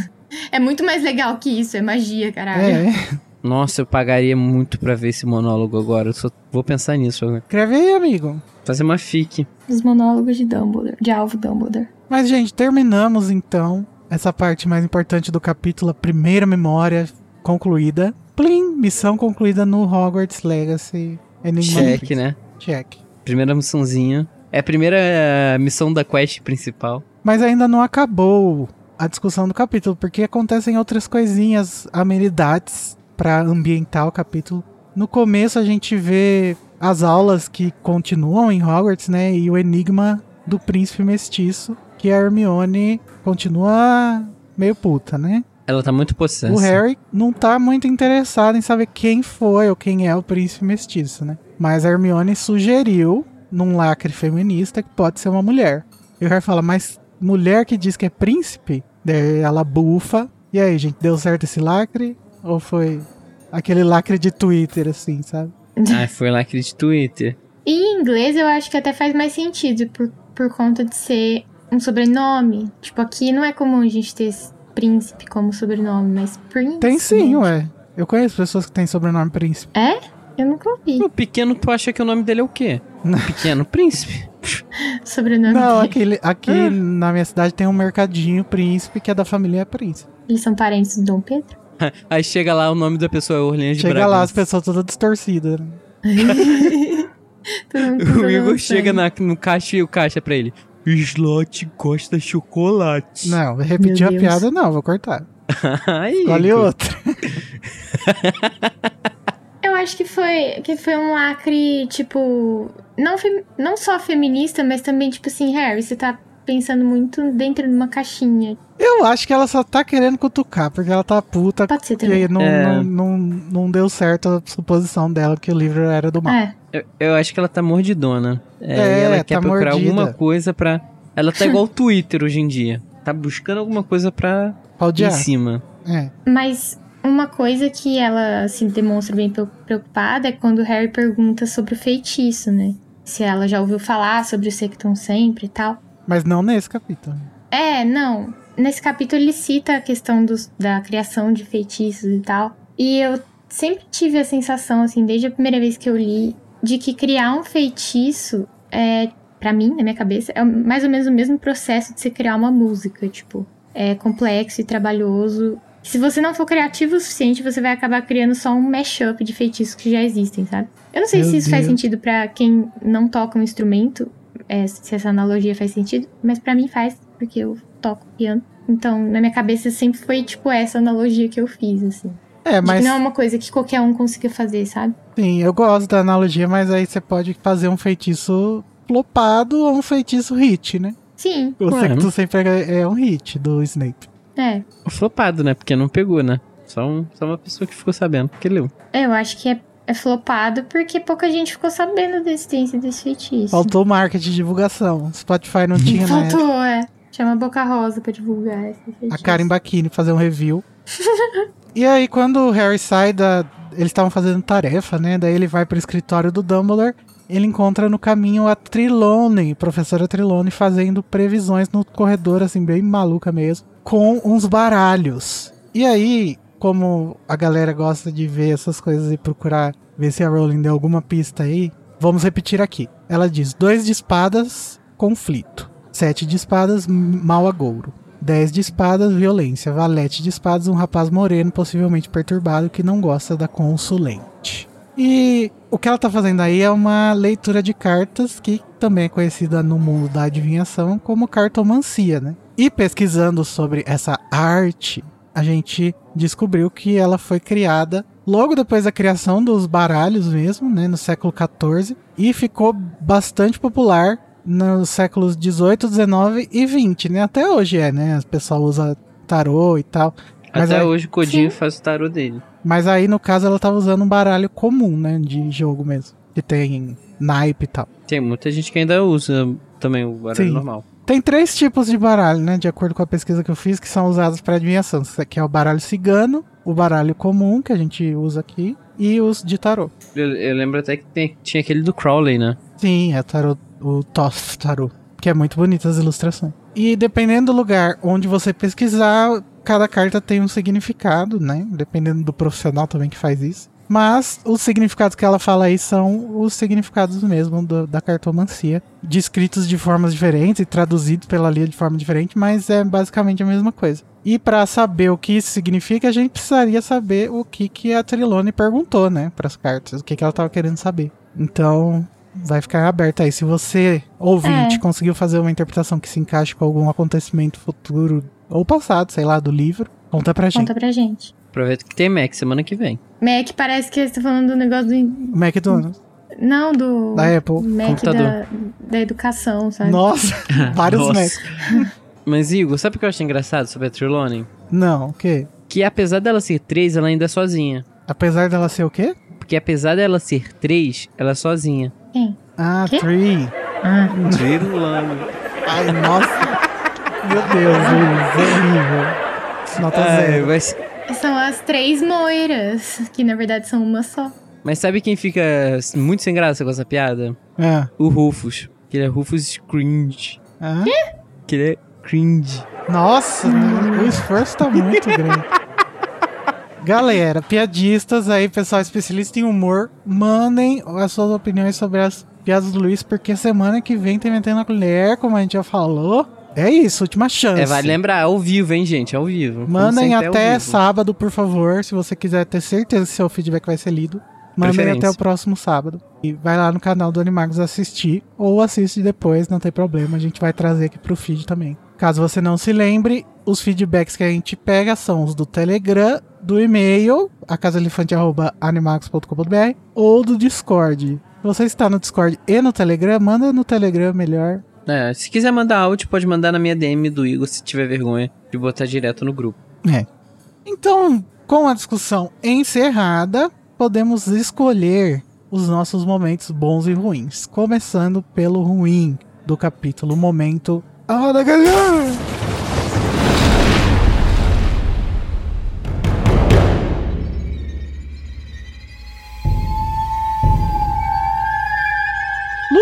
É muito mais legal que isso, é magia, caralho. É, é. Nossa, eu pagaria muito pra ver esse monólogo agora. Eu só vou pensar nisso agora. Escreve aí, amigo. Fazer uma fic. Os monólogos de Dumbledore, de Alvo Dumbledore. Mas, gente, terminamos então essa parte mais importante do capítulo, a primeira memória concluída. Plim! Missão concluída no Hogwarts Legacy. Enigma Check, né? Check. Primeira missãozinha. É a primeira eh, missão da quest principal. Mas ainda não acabou a discussão do capítulo, porque acontecem outras coisinhas, amenidades pra ambientar o capítulo. No começo a gente vê as aulas que continuam em Hogwarts, né? E o enigma do príncipe mestiço, que a Hermione continua meio puta, né? Ela tá muito possessa. O Harry não tá muito interessado em saber quem foi ou quem é o príncipe mestiço, né? Mas a Hermione sugeriu, num lacre feminista, que pode ser uma mulher. E o Harry fala, mas mulher que diz que é príncipe? Daí ela bufa. E aí, gente, deu certo esse lacre? Ou foi aquele lacre de Twitter, assim, sabe? Ah, foi lacre de Twitter. E em inglês eu acho que até faz mais sentido, por, por conta de ser um sobrenome. Tipo, aqui não é comum a gente ter esse príncipe como sobrenome, mas príncipe. Tem sim, né? ué. Eu conheço pessoas que têm sobrenome príncipe. É? Eu nunca ouvi. O pequeno, tu acha que o nome dele é o quê? Pequeno príncipe. Sobrenome Não, dele. aqui, aqui Ah. na minha cidade tem um mercadinho príncipe que é da família Príncipe. Eles são parentes do Dom Pedro? Aí chega lá, o nome da pessoa é Orleans de Chega lá, as Bragança. pessoas todas distorcidas. né? O Igor chega na- no caixa e o caixa pra ele. Slot gosta de chocolate. Não, repetir a Deus. piada não, vou cortar. Escolhe Igor. outra. Eu acho que foi, que foi um lacre, tipo. Não, fem- não só feminista, mas também, tipo assim, Harry, você tá pensando muito dentro de uma caixinha. Eu acho que ela só tá querendo cutucar, porque ela tá puta Pode ser que também. não, É. não, não, não deu certo a suposição dela que o livro era do mal. É. Eu, eu acho que ela tá mordidona. É, É, e ela tá quer procurar mordida. alguma coisa pra. Ela tá igual o Twitter hoje em dia. Tá buscando alguma coisa pra Pra ir em cima. É. Mas uma coisa que ela se demonstra bem pre- preocupada é quando o Harry pergunta sobre o feitiço, né? Se ela já ouviu falar sobre o Sectum sempre e tal. Mas não nesse capítulo. É, não. Nesse capítulo ele cita a questão dos, da criação de feitiços e tal. E eu sempre tive a sensação, assim, desde a primeira vez que eu li, de que criar um feitiço é, para mim, na minha cabeça, é mais ou menos o mesmo processo de você criar uma música. Tipo, é complexo e trabalhoso. Se você não for criativo o suficiente, você vai acabar criando só um mashup de feitiços que já existem, sabe? Eu não sei Meu se isso faz Deus. sentido pra quem não toca um instrumento, é, se essa analogia faz sentido, mas pra mim faz, porque eu toco piano. Então, na minha cabeça sempre foi tipo essa analogia que eu fiz, assim. É, De mas que não é uma coisa que qualquer um consiga fazer, sabe? sim, eu gosto da analogia, mas aí você pode fazer um feitiço flopado ou um feitiço hit, né? Sim, O Ué. Secto sempre é é um hit do Snape. é. Flopado, né? Porque não pegou, né? Só, um- só uma pessoa que ficou sabendo, porque leu. É, Eu acho que é, é flopado porque pouca gente ficou sabendo da existência desse feitiço. Faltou marketing de divulgação. Spotify não tinha, né? Faltou, é. Chama Boca Rosa pra divulgar esse feitiço. A Karen Bakini fazer um review. e aí, quando o Harry sai da. Eles estavam fazendo tarefa, né? Daí ele vai pro escritório do Dumbledore. Ele encontra no caminho a Trelawney, professora Trelawney, fazendo previsões no corredor, assim, bem maluca mesmo, com uns baralhos. E aí, como a galera gosta de ver essas coisas e procurar ver se a Rowling deu alguma pista aí, vamos repetir aqui. Ela diz: dois de espadas, conflito. Sete de espadas, mal agouro. 10 de espadas, violência. Valete de espadas, um rapaz moreno, possivelmente perturbado, que não gosta da consulente. E o que ela tá fazendo aí é uma leitura de cartas, que também é conhecida no mundo da adivinhação como cartomancia, né? E pesquisando sobre essa arte, a gente descobriu que ela foi criada logo depois da criação dos baralhos mesmo, né, no século XIV, e ficou bastante popular nos séculos 18, 19 e 20, né? Até hoje é, né? O pessoal usa tarô e tal. Mas Até aí- hoje o Codinho faz o tarô dele. Mas aí, no caso, ela tava usando um baralho comum, né? De jogo mesmo. Que tem naipe e tal. Tem muita gente que ainda usa também o baralho Sim. normal. Tem três tipos de baralho, né? De acordo com a pesquisa que eu fiz, que são usados para adivinhação. Que é o baralho cigano, o baralho comum, que a gente usa aqui, e os de tarô. Eu, eu lembro até que tem- tinha aquele do Crowley, né? Sim, é tarô, o Toth Tarot, que é muito bonito as ilustrações. E dependendo do lugar onde você pesquisar, cada carta tem um significado, né? Dependendo do profissional também que faz isso. Mas os significados que ela fala aí são os significados mesmo do- da cartomancia, descritos de formas diferentes e traduzidos pela Lia de forma diferente, mas é basicamente a mesma coisa. E para saber o que isso significa, a gente precisaria saber o que, que a Trilone perguntou, né, para as cartas, o que, que ela tava querendo saber. Então, vai ficar aberto aí. Se você, ouvinte, É. conseguiu fazer uma interpretação que se encaixe com algum acontecimento futuro ou passado, sei lá, do livro, conta pra gente. Conta pra gente. Aproveita que tem Mac semana que vem. Mac parece que você tá falando do negócio do. O McDonald's, Não, do. da Apple. Mac Computador. da, da educação, sabe? Nossa, vários Nossa. Macs. Mas, Igor, sabe o que eu acho engraçado sobre a Trelawney? Não, o quê? que apesar dela ser três, ela ainda é sozinha. Apesar dela ser o quê? Porque apesar dela ser três, ela é sozinha. Quem? Ah, Quê? Tree. Ah. Ai, nossa. Meu Deus, Luiz, horrível. Nota zero. mas, são as três Moiras, que na verdade são uma só. mas sabe quem fica muito sem graça com essa piada? Ah, O Rufus. Que ele é Rufus cringe. ah. Que ele é cringe. Nossa, né? o esforço tá muito grande. Galera, piadistas aí, pessoal especialista em humor, mandem as suas opiniões sobre as piadas do Luiz, porque semana que vem tem Metendo na Colher, como a gente já falou. É isso, última chance. É, vale lembrar, ao vivo, hein, gente? Ao vivo. Mandem é até vivo. sábado, por favor, se você quiser ter certeza que seu feedback vai ser lido. Mandem até o próximo sábado. E vai lá no canal do Animagos assistir, ou assiste depois, não tem problema, a gente vai trazer aqui pro feed também. Caso você não se lembre, os feedbacks que a gente pega são os do Telegram, do e-mail, acasaelefante.animagos.com.br, ou do Discord. Se você está no Discord e no Telegram, manda no Telegram melhor. É, se quiser mandar áudio, pode mandar na minha DM do Igor se tiver vergonha de botar direto no grupo. É. Então, com a discussão encerrada, podemos escolher os nossos momentos bons e ruins. Começando pelo ruim do capítulo, momento. A roda ganhou!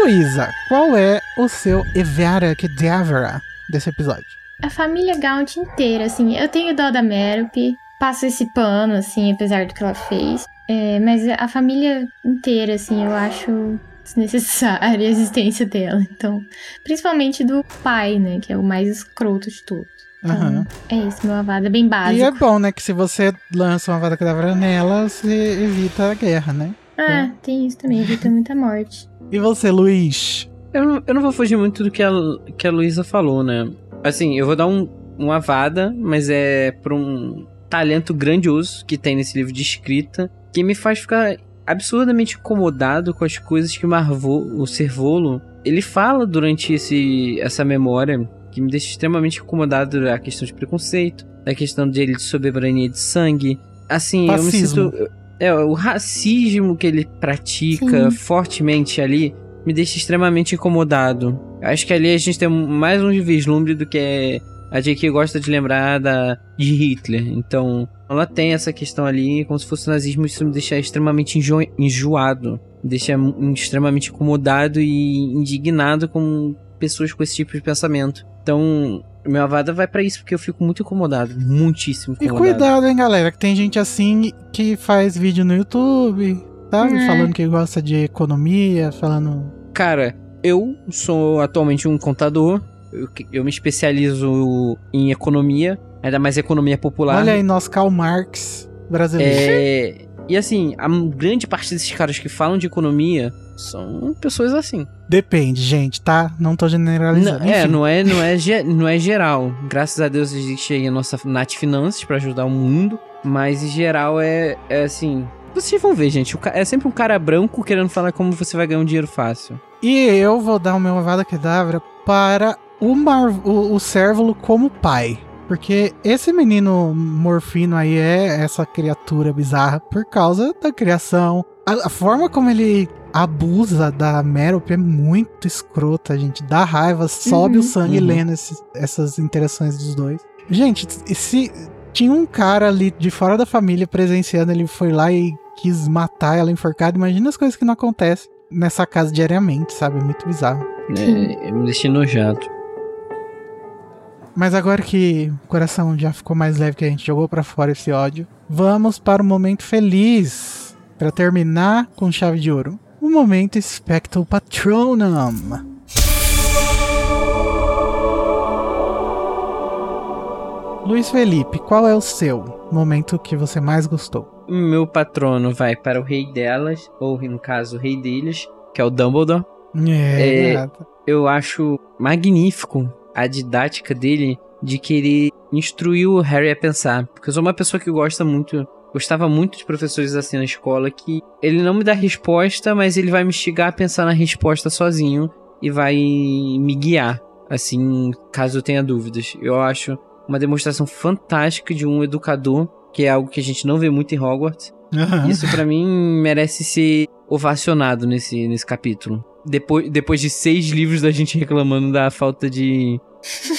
Luísa, qual é o seu Evara Kedavra desse episódio? A família Gaunt inteira, assim, eu tenho dó da Merope, passo esse pano, assim, apesar do que ela fez. É, mas a família inteira, assim, eu acho desnecessária a existência dela. Então, principalmente do pai, né, que é o mais escroto de todos. Então, Aham. é isso, meu avado é bem básico. E é bom, né? Que se você lança uma vada cadavra nela, você evita a guerra, né? Ah, tem isso também, evita muita morte. E você, Luiz? Eu não, eu não vou fugir muito do que a, que a Luísa falou, né? Assim, eu vou dar um, uma vada, mas é por um talento grandioso que tem nesse livro de escrita, que me faz ficar absurdamente incomodado com as coisas que o Marvo, o Servolo, ele fala durante esse, essa memória, que me deixa extremamente incomodado a questão de preconceito, a questão dele de soberania de sangue. Assim, eu me sinto. É, o racismo que ele pratica Sim. fortemente ali me deixa extremamente incomodado. Acho que ali a gente tem mais um vislumbre do que a J.K. gosta de lembrar da, de Hitler. Então, ela tem essa questão ali, como se fosse nazismo, isso me deixa extremamente enjo enjoado. Me deixa extremamente incomodado e indignado com pessoas com esse tipo de pensamento. Então, meu avada vai pra isso, porque eu fico muito incomodado. Muitíssimo E incomodado. cuidado, hein, galera, que tem gente assim que faz vídeo no YouTube, sabe? É. Falando que gosta de economia, falando. Cara, eu sou atualmente um contador. Eu, eu me especializo em economia, ainda mais economia popular. Olha aí, nosso Karl Marx brasileiro. É, e assim, a grande parte desses caras que falam de economia são pessoas assim. Depende, gente, tá? Não tô generalizando. Não, é, não é, não é, não é geral. Graças a Deus existe aí a nossa Nat Finanças pra ajudar o mundo, mas em geral é, é assim. Vocês vão ver, gente. É sempre um cara branco querendo falar como você vai ganhar um dinheiro fácil. E eu vou dar o meu Avada Kedavra para o, Mar o, o Cérvulo como pai. Porque esse menino morfino aí é essa criatura bizarra por causa da criação. A, a forma como ele abusa da Merope é muito escrota, gente. Dá raiva, sobe Uhum. o sangue Uhum. lendo esses- essas interações dos dois. Gente, e se tinha um cara ali de fora da família presenciando, ele foi lá e quis matar ela enforcada. Imagina as coisas que não acontecem nessa casa diariamente, sabe? É muito bizarro. É, eu me deixei nojado. Mas agora que o coração já ficou mais leve, que a gente jogou pra fora esse ódio, vamos para o momento feliz. Pra terminar com chave de ouro. O momento Spectral Patronum. Luiz Felipe, qual é o seu momento que você mais gostou? Meu patrono vai para o rei delas, ou no caso, o rei deles, que é o Dumbledore. É, É. Eu acho magnífico a didática dele de querer instruir o Harry a pensar. Porque eu sou uma pessoa que gosta muito, gostava muito de professores assim na escola, que ele não me dá resposta, mas ele vai me instigar a pensar na resposta sozinho e vai me guiar, assim, caso eu tenha dúvidas. Eu acho uma demonstração fantástica de um educador que é algo que a gente não vê muito em Hogwarts. Isso para mim merece ser ovacionado nesse, nesse capítulo. Depois, depois de seis livros da gente reclamando da falta de,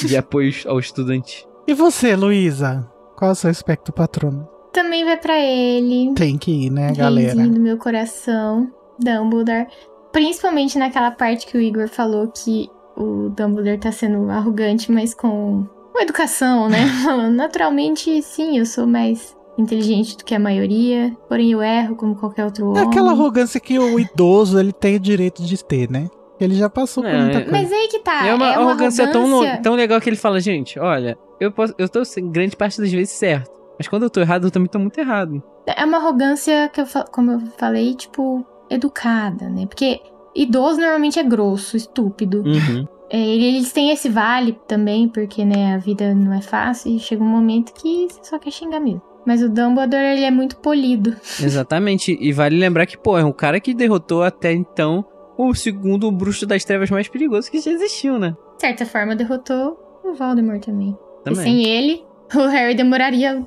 de apoio ao estudante. E você, Luísa? Qual é o seu espectro patrono? Também vai para ele. Tem que ir, né, galera? Reizinho do meu coração, Dumbledore. Principalmente naquela parte que o Igor falou que o Dumbledore tá sendo arrogante, mas com, com educação, né? Naturalmente, sim, eu sou mais inteligente do que a maioria, porém eu erro como qualquer outro homem. É aquela arrogância que o idoso ele tem o direito de ter, né? Ele já passou por É, muita é- coisa. Mas aí que tá. é uma, é uma arrogância, Tão, arrogância- lo- tão legal que ele fala, gente, olha, eu, posso, eu tô grande parte das vezes certo. Mas quando eu tô errado, eu também tô muito errado. É uma arrogância que eu, como eu falei, tipo, educada, né? Porque idoso normalmente é grosso, estúpido. Uhum. É, eles têm esse vale também, porque, né, a vida não é fácil e chega um momento que você só quer xingar mesmo. Mas o Dumbledore, ele é muito polido. Exatamente. E vale lembrar que, pô, é um cara que derrotou até então o segundo bruxo das trevas mais perigoso que já existiu, né? De certa forma, derrotou o Voldemort também. E Também. sem ele, o Harry demoraria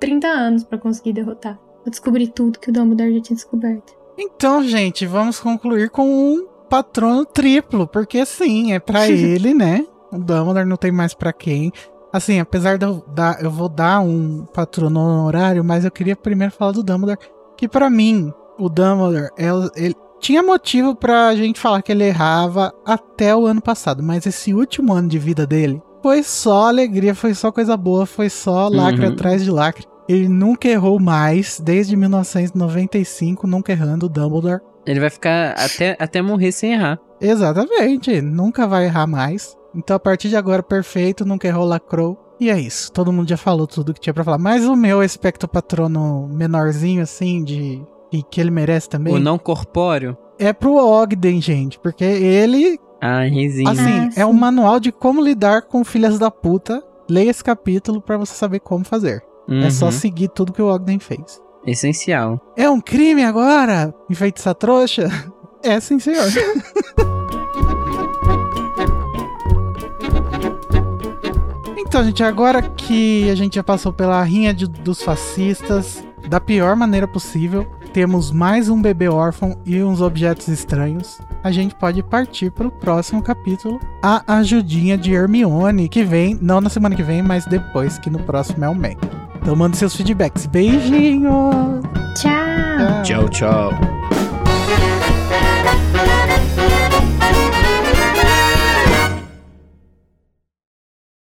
30 anos pra conseguir derrotar. Pra descobrir tudo que o Dumbledore já tinha descoberto. Então, gente, vamos concluir com um patrono triplo, porque sim, é pra ele, né? O Dumbledore não tem mais pra quem. Assim, apesar de eu dar, eu vou dar um patrono honorário, mas eu queria primeiro falar do Dumbledore, que pra mim, o Dumbledore, é o- ele tinha motivo pra gente falar que ele errava até o ano passado, mas esse último ano de vida dele foi só alegria, foi só coisa boa, foi só lacre Uhum. atrás de lacre. Ele nunca errou mais, desde 1995, nunca errando o Dumbledore. Ele vai ficar até, até morrer sem errar. Exatamente, nunca vai errar mais. Então a partir de agora, perfeito, nunca errou, lacrou. E é isso, todo mundo já falou tudo que tinha pra falar. Mas o meu espectro patrono menorzinho, assim, de. E que ele merece também. O não corpóreo. É pro Ogden, gente. Porque ele, Ah, risinho. assim, Ah, é um manual de como lidar com filhas da puta. Leia esse capítulo pra você saber como fazer. É só Uhum. seguir tudo que o Ogden fez. Essencial. É um crime agora? Enfeitiçar trouxa? É sim, senhor. Então, gente, agora que a gente já passou pela rinha de- dos fascistas da pior maneira possível, temos mais um bebê órfão e uns objetos estranhos. A gente pode partir para o próximo capítulo, a ajudinha de Hermione, que vem, não na semana que vem, mas depois, que no próximo é o Meg. Então mande seus feedbacks. Beijinhos! Tchau! Tchau, tchau.